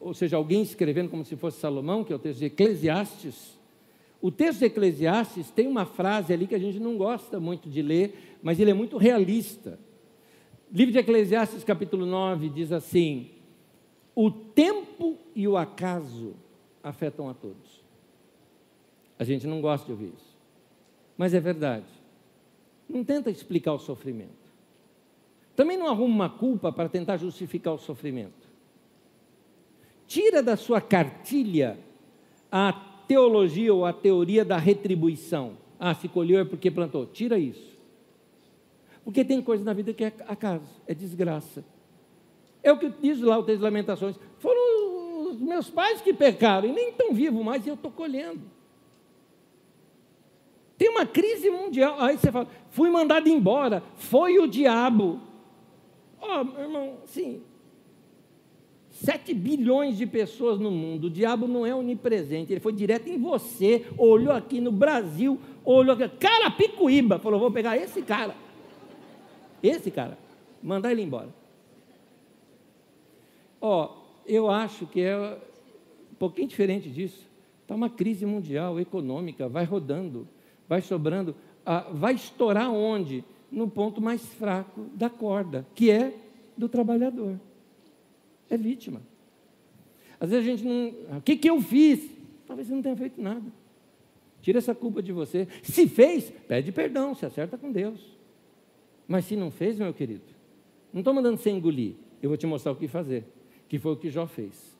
[SPEAKER 1] ou seja, alguém escrevendo como se fosse Salomão, que é o texto de Eclesiastes. O texto de Eclesiastes tem uma frase ali que a gente não gosta muito de ler, mas ele é muito realista. livro de Eclesiastes, capítulo 9, diz assim: O tempo e o acaso afetam a todos. A gente não gosta de ouvir isso, mas é verdade. Não tenta explicar o sofrimento. Também não arruma uma culpa para tentar justificar o sofrimento. Tira da sua cartilha a teologia ou a teoria da retribuição. Ah, se colheu é porque plantou. Tira isso. Porque tem coisa na vida que é acaso, é desgraça. É o que diz lá o texto de Lamentações. Foram os meus pais que pecaram e nem estão vivos mais e eu estou colhendo. Tem uma crise mundial. Aí você fala, fui mandado embora, foi o diabo. Ó, oh, meu irmão, sim, 7 bilhões de pessoas no mundo. O diabo não é onipresente, ele foi direto em você, olhou aqui no Brasil, olhou aqui, cara, Picuíba, falou: vou pegar esse cara. Esse cara, mandar ele embora. Ó, eu acho que é um pouquinho diferente disso. Está uma crise mundial, econômica, vai rodando, vai sobrando, ah, vai estourar onde? No ponto mais fraco da corda, que é do trabalhador é vítima. Às vezes a gente não. O que, que eu fiz? Talvez você não tenha feito nada. Tira essa culpa de você. Se fez, pede perdão, se acerta com Deus. Mas se não fez, meu querido, não estou mandando você engolir. Eu vou te mostrar o que fazer. Que foi o que Jó fez.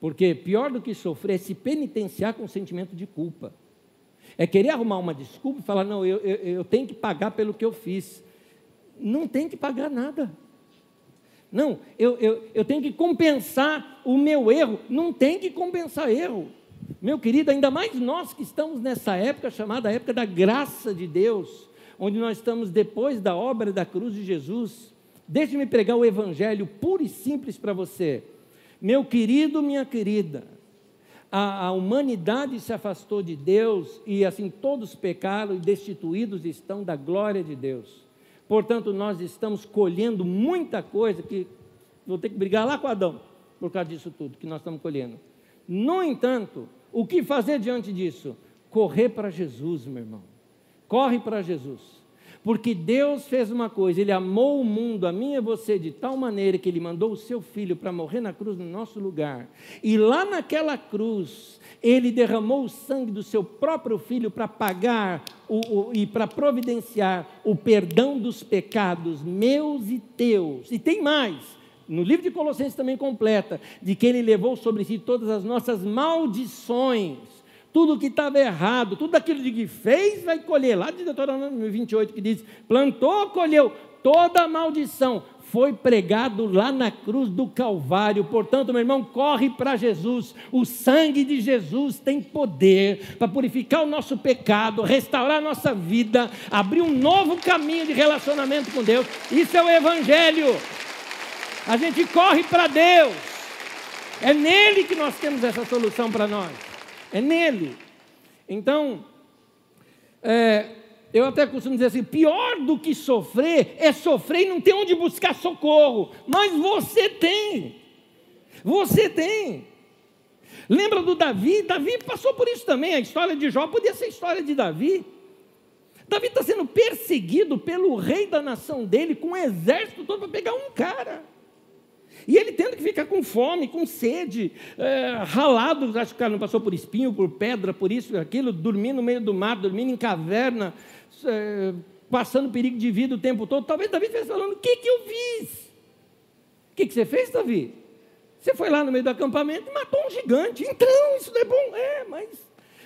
[SPEAKER 1] Porque pior do que sofrer é se penitenciar com sentimento de culpa. É querer arrumar uma desculpa e falar: não, eu, eu, eu tenho que pagar pelo que eu fiz. Não tem que pagar nada. Não, eu, eu, eu tenho que compensar o meu erro. Não tem que compensar erro. Meu querido, ainda mais nós que estamos nessa época chamada época da graça de Deus, onde nós estamos depois da obra da cruz de Jesus. Deixe-me pregar o evangelho puro e simples para você. Meu querido, minha querida, a, a, humanidade se afastou de Deus e assim todos pecaram e destituídos estão da glória de Deus. Portanto, nós estamos colhendo muita coisa que vou ter que brigar lá com Adão por causa disso tudo que nós estamos colhendo. No entanto, o que fazer diante disso? Correr para Jesus, meu irmão. Corre para Jesus. Porque Deus fez uma coisa, Ele amou o mundo, a mim e você, de tal maneira que Ele mandou o seu filho para morrer na cruz no nosso lugar. E lá naquela cruz, Ele derramou o sangue do seu próprio filho para pagar o, o, e para providenciar o perdão dos pecados meus e teus. E tem mais no livro de Colossenses também completa, de que ele levou sobre si todas as nossas maldições, tudo que estava errado, tudo aquilo de que fez, vai colher. Lá de Deuteronômio 28 que diz: plantou, colheu, toda maldição foi pregado lá na cruz do Calvário. Portanto, meu irmão, corre para Jesus. O sangue de Jesus tem poder para purificar o nosso pecado, restaurar a nossa vida, abrir um novo caminho de relacionamento com Deus. Isso é o Evangelho. A gente corre para Deus. É nele que nós temos essa solução para nós. É nele. Então, é, eu até costumo dizer assim: pior do que sofrer é sofrer e não ter onde buscar socorro. Mas você tem. Você tem. Lembra do Davi? Davi passou por isso também. A história de Jó podia ser a história de Davi. Davi está sendo perseguido pelo rei da nação dele, com um exército todo para pegar um cara. E ele tendo que ficar com fome, com sede, é, ralado, acho que o cara não passou por espinho, por pedra, por isso, aquilo, dormindo no meio do mar, dormindo em caverna, é, passando perigo de vida o tempo todo. Talvez Davi estivesse falando: o que, que eu fiz? O que, que você fez, Davi? Você foi lá no meio do acampamento e matou um gigante. Então, isso não é bom. É, mas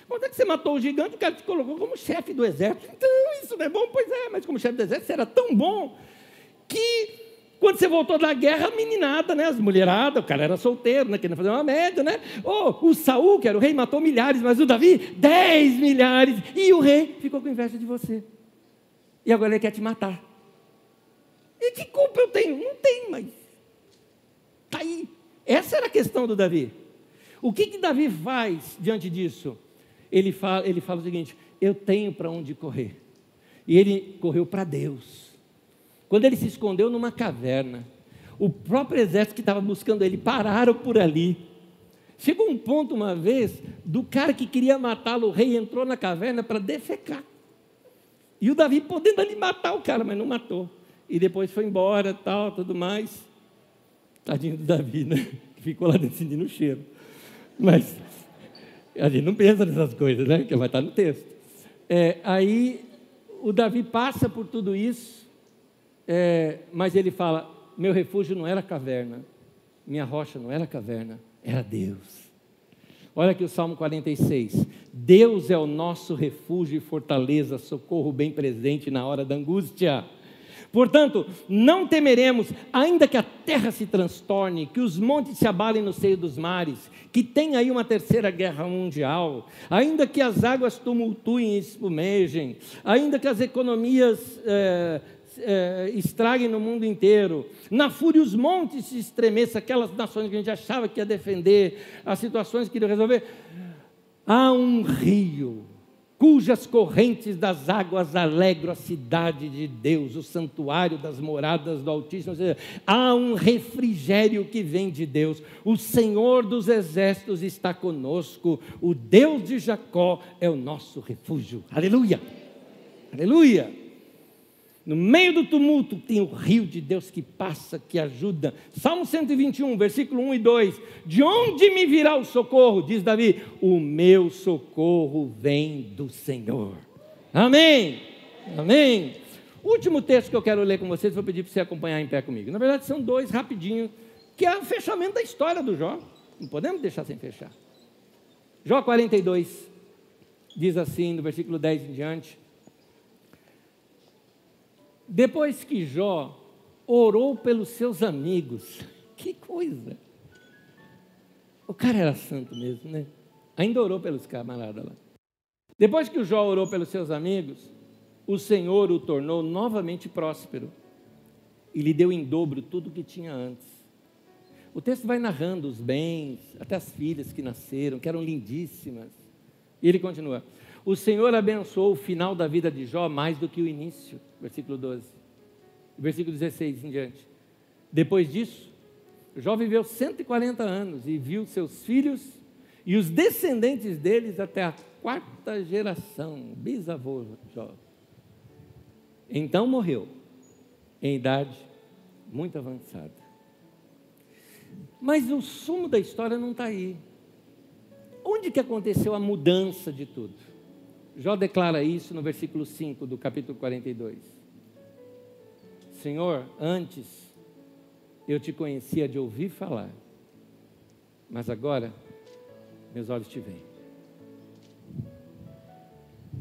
[SPEAKER 1] quando é que você matou o gigante, o cara te colocou como chefe do exército. Então, isso não é bom. Pois é, mas como chefe do exército, você era tão bom que quando você voltou da guerra, meninada, né? As mulheradas, o cara era solteiro, né? Querendo fazer uma média, né? Oh, o Saul, que era o rei, matou milhares, mas o Davi, dez milhares. E o rei ficou com inveja de você. E agora ele quer te matar. E que culpa eu tenho? Não tem, mas. Está aí. Essa era a questão do Davi. O que, que Davi faz diante disso? Ele fala, ele fala o seguinte: eu tenho para onde correr. E ele correu para Deus. Quando ele se escondeu numa caverna, o próprio exército que estava buscando ele pararam por ali. Chegou um ponto uma vez do cara que queria matá-lo, o rei entrou na caverna para defecar. E o Davi podendo ali matar o cara, mas não matou. E depois foi embora, tal, tudo mais. Tadinho do Davi, né? Que ficou lá decidindo o cheiro. Mas a gente não pensa nessas coisas, né? Que vai estar no texto. É, aí o Davi passa por tudo isso é, mas ele fala: meu refúgio não era caverna, minha rocha não era caverna, era Deus. Olha aqui o Salmo 46. Deus é o nosso refúgio e fortaleza, socorro bem presente na hora da angústia. Portanto, não temeremos, ainda que a terra se transtorne, que os montes se abalem no seio dos mares, que tenha aí uma terceira guerra mundial, ainda que as águas tumultuem e espumejem, ainda que as economias eh, é, estraguem no mundo inteiro. Na fúria, os montes se estremeçam, aquelas nações que a gente achava que ia defender, as situações que iriam resolver. Há um rio cujas correntes das águas alegram a cidade de Deus, o santuário das moradas do Altíssimo. Seja, há um refrigério que vem de Deus. O Senhor dos exércitos está conosco. O Deus de Jacó é o nosso refúgio. Aleluia! Aleluia! No meio do tumulto tem o rio de Deus que passa, que ajuda. Salmo 121, versículo 1 e 2. De onde me virá o socorro? Diz Davi: O meu socorro vem do Senhor. Amém. Amém. Último texto que eu quero ler com vocês, vou pedir para você acompanhar em pé comigo. Na verdade, são dois rapidinho, que é o fechamento da história do Jó. Não podemos deixar sem fechar. Jó 42 diz assim, no versículo 10 em diante: depois que Jó orou pelos seus amigos, que coisa! O cara era santo mesmo, né? Ainda orou pelos camaradas lá. Depois que o Jó orou pelos seus amigos, o Senhor o tornou novamente próspero e lhe deu em dobro tudo o que tinha antes. O texto vai narrando os bens, até as filhas que nasceram, que eram lindíssimas. E ele continua: O Senhor abençoou o final da vida de Jó mais do que o início. Versículo 12. Versículo 16 em diante. Depois disso, Jó viveu 140 anos e viu seus filhos e os descendentes deles até a quarta geração, bisavô Jó. Então morreu, em idade muito avançada. Mas o sumo da história não está aí. Onde que aconteceu a mudança de tudo? Jó declara isso no versículo 5 do capítulo 42. Senhor, antes eu te conhecia de ouvir falar, mas agora meus olhos te veem.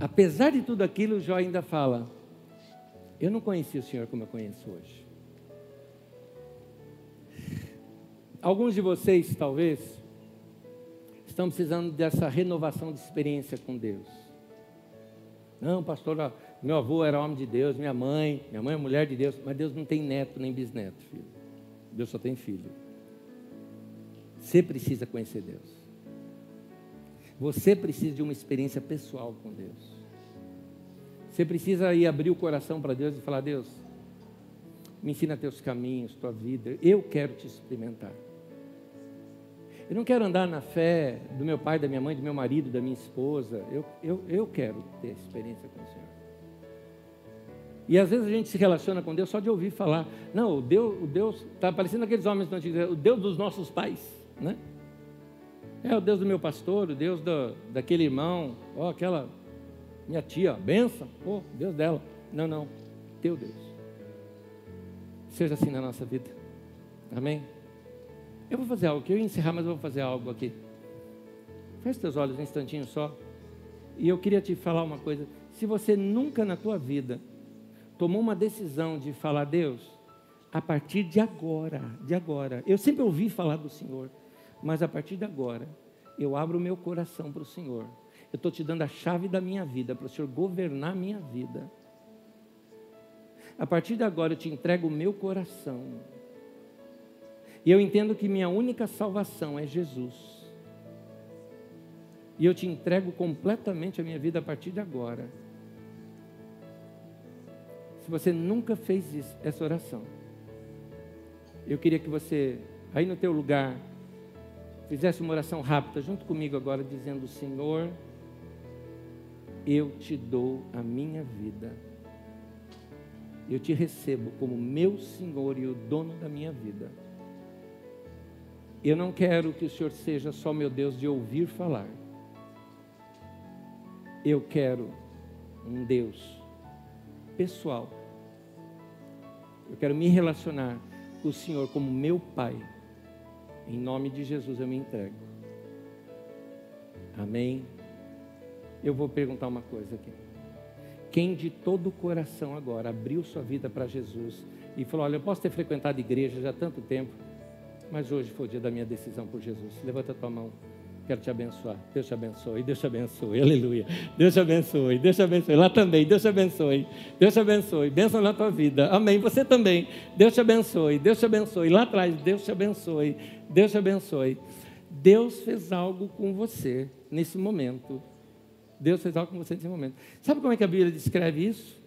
[SPEAKER 1] Apesar de tudo aquilo, Jó ainda fala: Eu não conhecia o Senhor como eu conheço hoje. Alguns de vocês, talvez, estão precisando dessa renovação de experiência com Deus. Não, pastor, meu avô era homem de Deus, minha mãe, minha mãe é mulher de Deus, mas Deus não tem neto nem bisneto, filho. Deus só tem filho. Você precisa conhecer Deus. Você precisa de uma experiência pessoal com Deus. Você precisa ir abrir o coração para Deus e falar: Deus, me ensina teus caminhos, tua vida. Eu quero te experimentar. Eu não quero andar na fé do meu pai, da minha mãe, do meu marido, da minha esposa. Eu, eu, eu quero ter experiência com o Senhor. E às vezes a gente se relaciona com Deus só de ouvir falar. Não, o Deus, o Deus está parecendo aqueles homens do Antigo o Deus dos nossos pais, né? É o Deus do meu pastor, o Deus do, daquele irmão, ó, aquela minha tia, benção, oh, Deus dela. Não, não, teu Deus. Seja assim na nossa vida. Amém? Eu vou fazer algo aqui, eu ia encerrar, mas eu vou fazer algo aqui. Feche teus olhos um instantinho só. E eu queria te falar uma coisa. Se você nunca na tua vida tomou uma decisão de falar, Deus, a partir de agora, de agora, eu sempre ouvi falar do Senhor, mas a partir de agora, eu abro o meu coração para o Senhor. Eu estou te dando a chave da minha vida, para o Senhor governar a minha vida. A partir de agora, eu te entrego o meu coração. E eu entendo que minha única salvação é Jesus. E eu te entrego completamente a minha vida a partir de agora se você nunca fez isso, essa oração, eu queria que você, aí no teu lugar, fizesse uma oração rápida junto comigo agora, dizendo: Senhor, eu te dou a minha vida. Eu te recebo como meu Senhor e o dono da minha vida. Eu não quero que o Senhor seja só meu Deus de ouvir falar. Eu quero um Deus pessoal eu quero me relacionar com o Senhor como meu Pai. Em nome de Jesus eu me entrego. Amém. Eu vou perguntar uma coisa aqui. Quem de todo o coração agora abriu sua vida para Jesus e falou: Olha, eu posso ter frequentado igreja já há tanto tempo, mas hoje foi o dia da minha decisão por Jesus. Levanta a tua mão. Quero te abençoar. Deus te abençoe, Deus te abençoe. Aleluia. Deus te abençoe, Deus te abençoe. Lá também, Deus te abençoe. Deus te abençoe. Bênção na tua vida. Amém. Você também. Deus te abençoe, Deus te abençoe. Lá atrás, Deus te abençoe. Deus te abençoe. Deus fez algo com você nesse momento. Deus fez algo com você nesse momento. Sabe como é que a Bíblia descreve isso?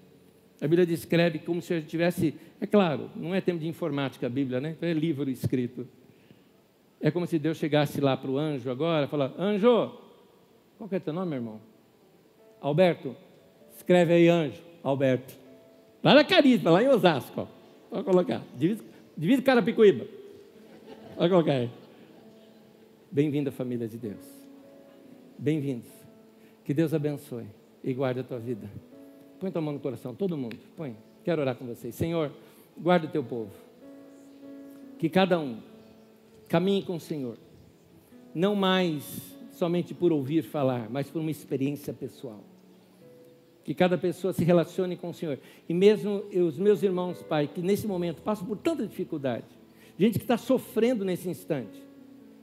[SPEAKER 1] A Bíblia descreve como se a gente tivesse, é claro, não é tempo de informática a Bíblia, né? Então é livro escrito. É como se Deus chegasse lá para o anjo agora e falar: Anjo, qual que é teu nome, meu irmão? Alberto. Escreve aí, anjo. Alberto. Lá na Carisma, lá em Osasco. Ó. Pode colocar. Divide, divide Carapicuíba. Pode colocar aí. Bem-vindo família de Deus. Bem-vindos. Que Deus abençoe e guarde a tua vida. Põe tua mão no coração, todo mundo. Põe. Quero orar com vocês. Senhor, guarda o teu povo. Que cada um Caminhe com o Senhor. Não mais somente por ouvir falar, mas por uma experiência pessoal. Que cada pessoa se relacione com o Senhor. E mesmo os meus irmãos, Pai, que nesse momento passam por tanta dificuldade, gente que está sofrendo nesse instante,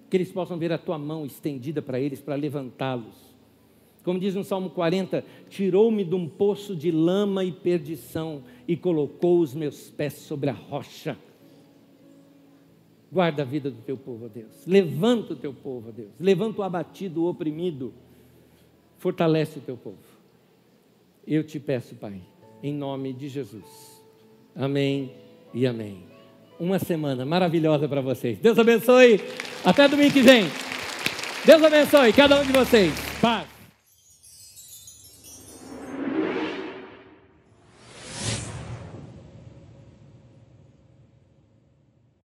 [SPEAKER 1] que eles possam ver a tua mão estendida para eles, para levantá-los. Como diz no Salmo 40, tirou-me de um poço de lama e perdição e colocou os meus pés sobre a rocha. Guarda a vida do teu povo, ó Deus. Levanta o teu povo, ó Deus. Levanta o abatido, o oprimido. Fortalece o teu povo. Eu te peço, Pai, em nome de Jesus. Amém e amém. Uma semana maravilhosa para vocês. Deus abençoe. Até domingo que vem. Deus abençoe cada um de vocês. Paz.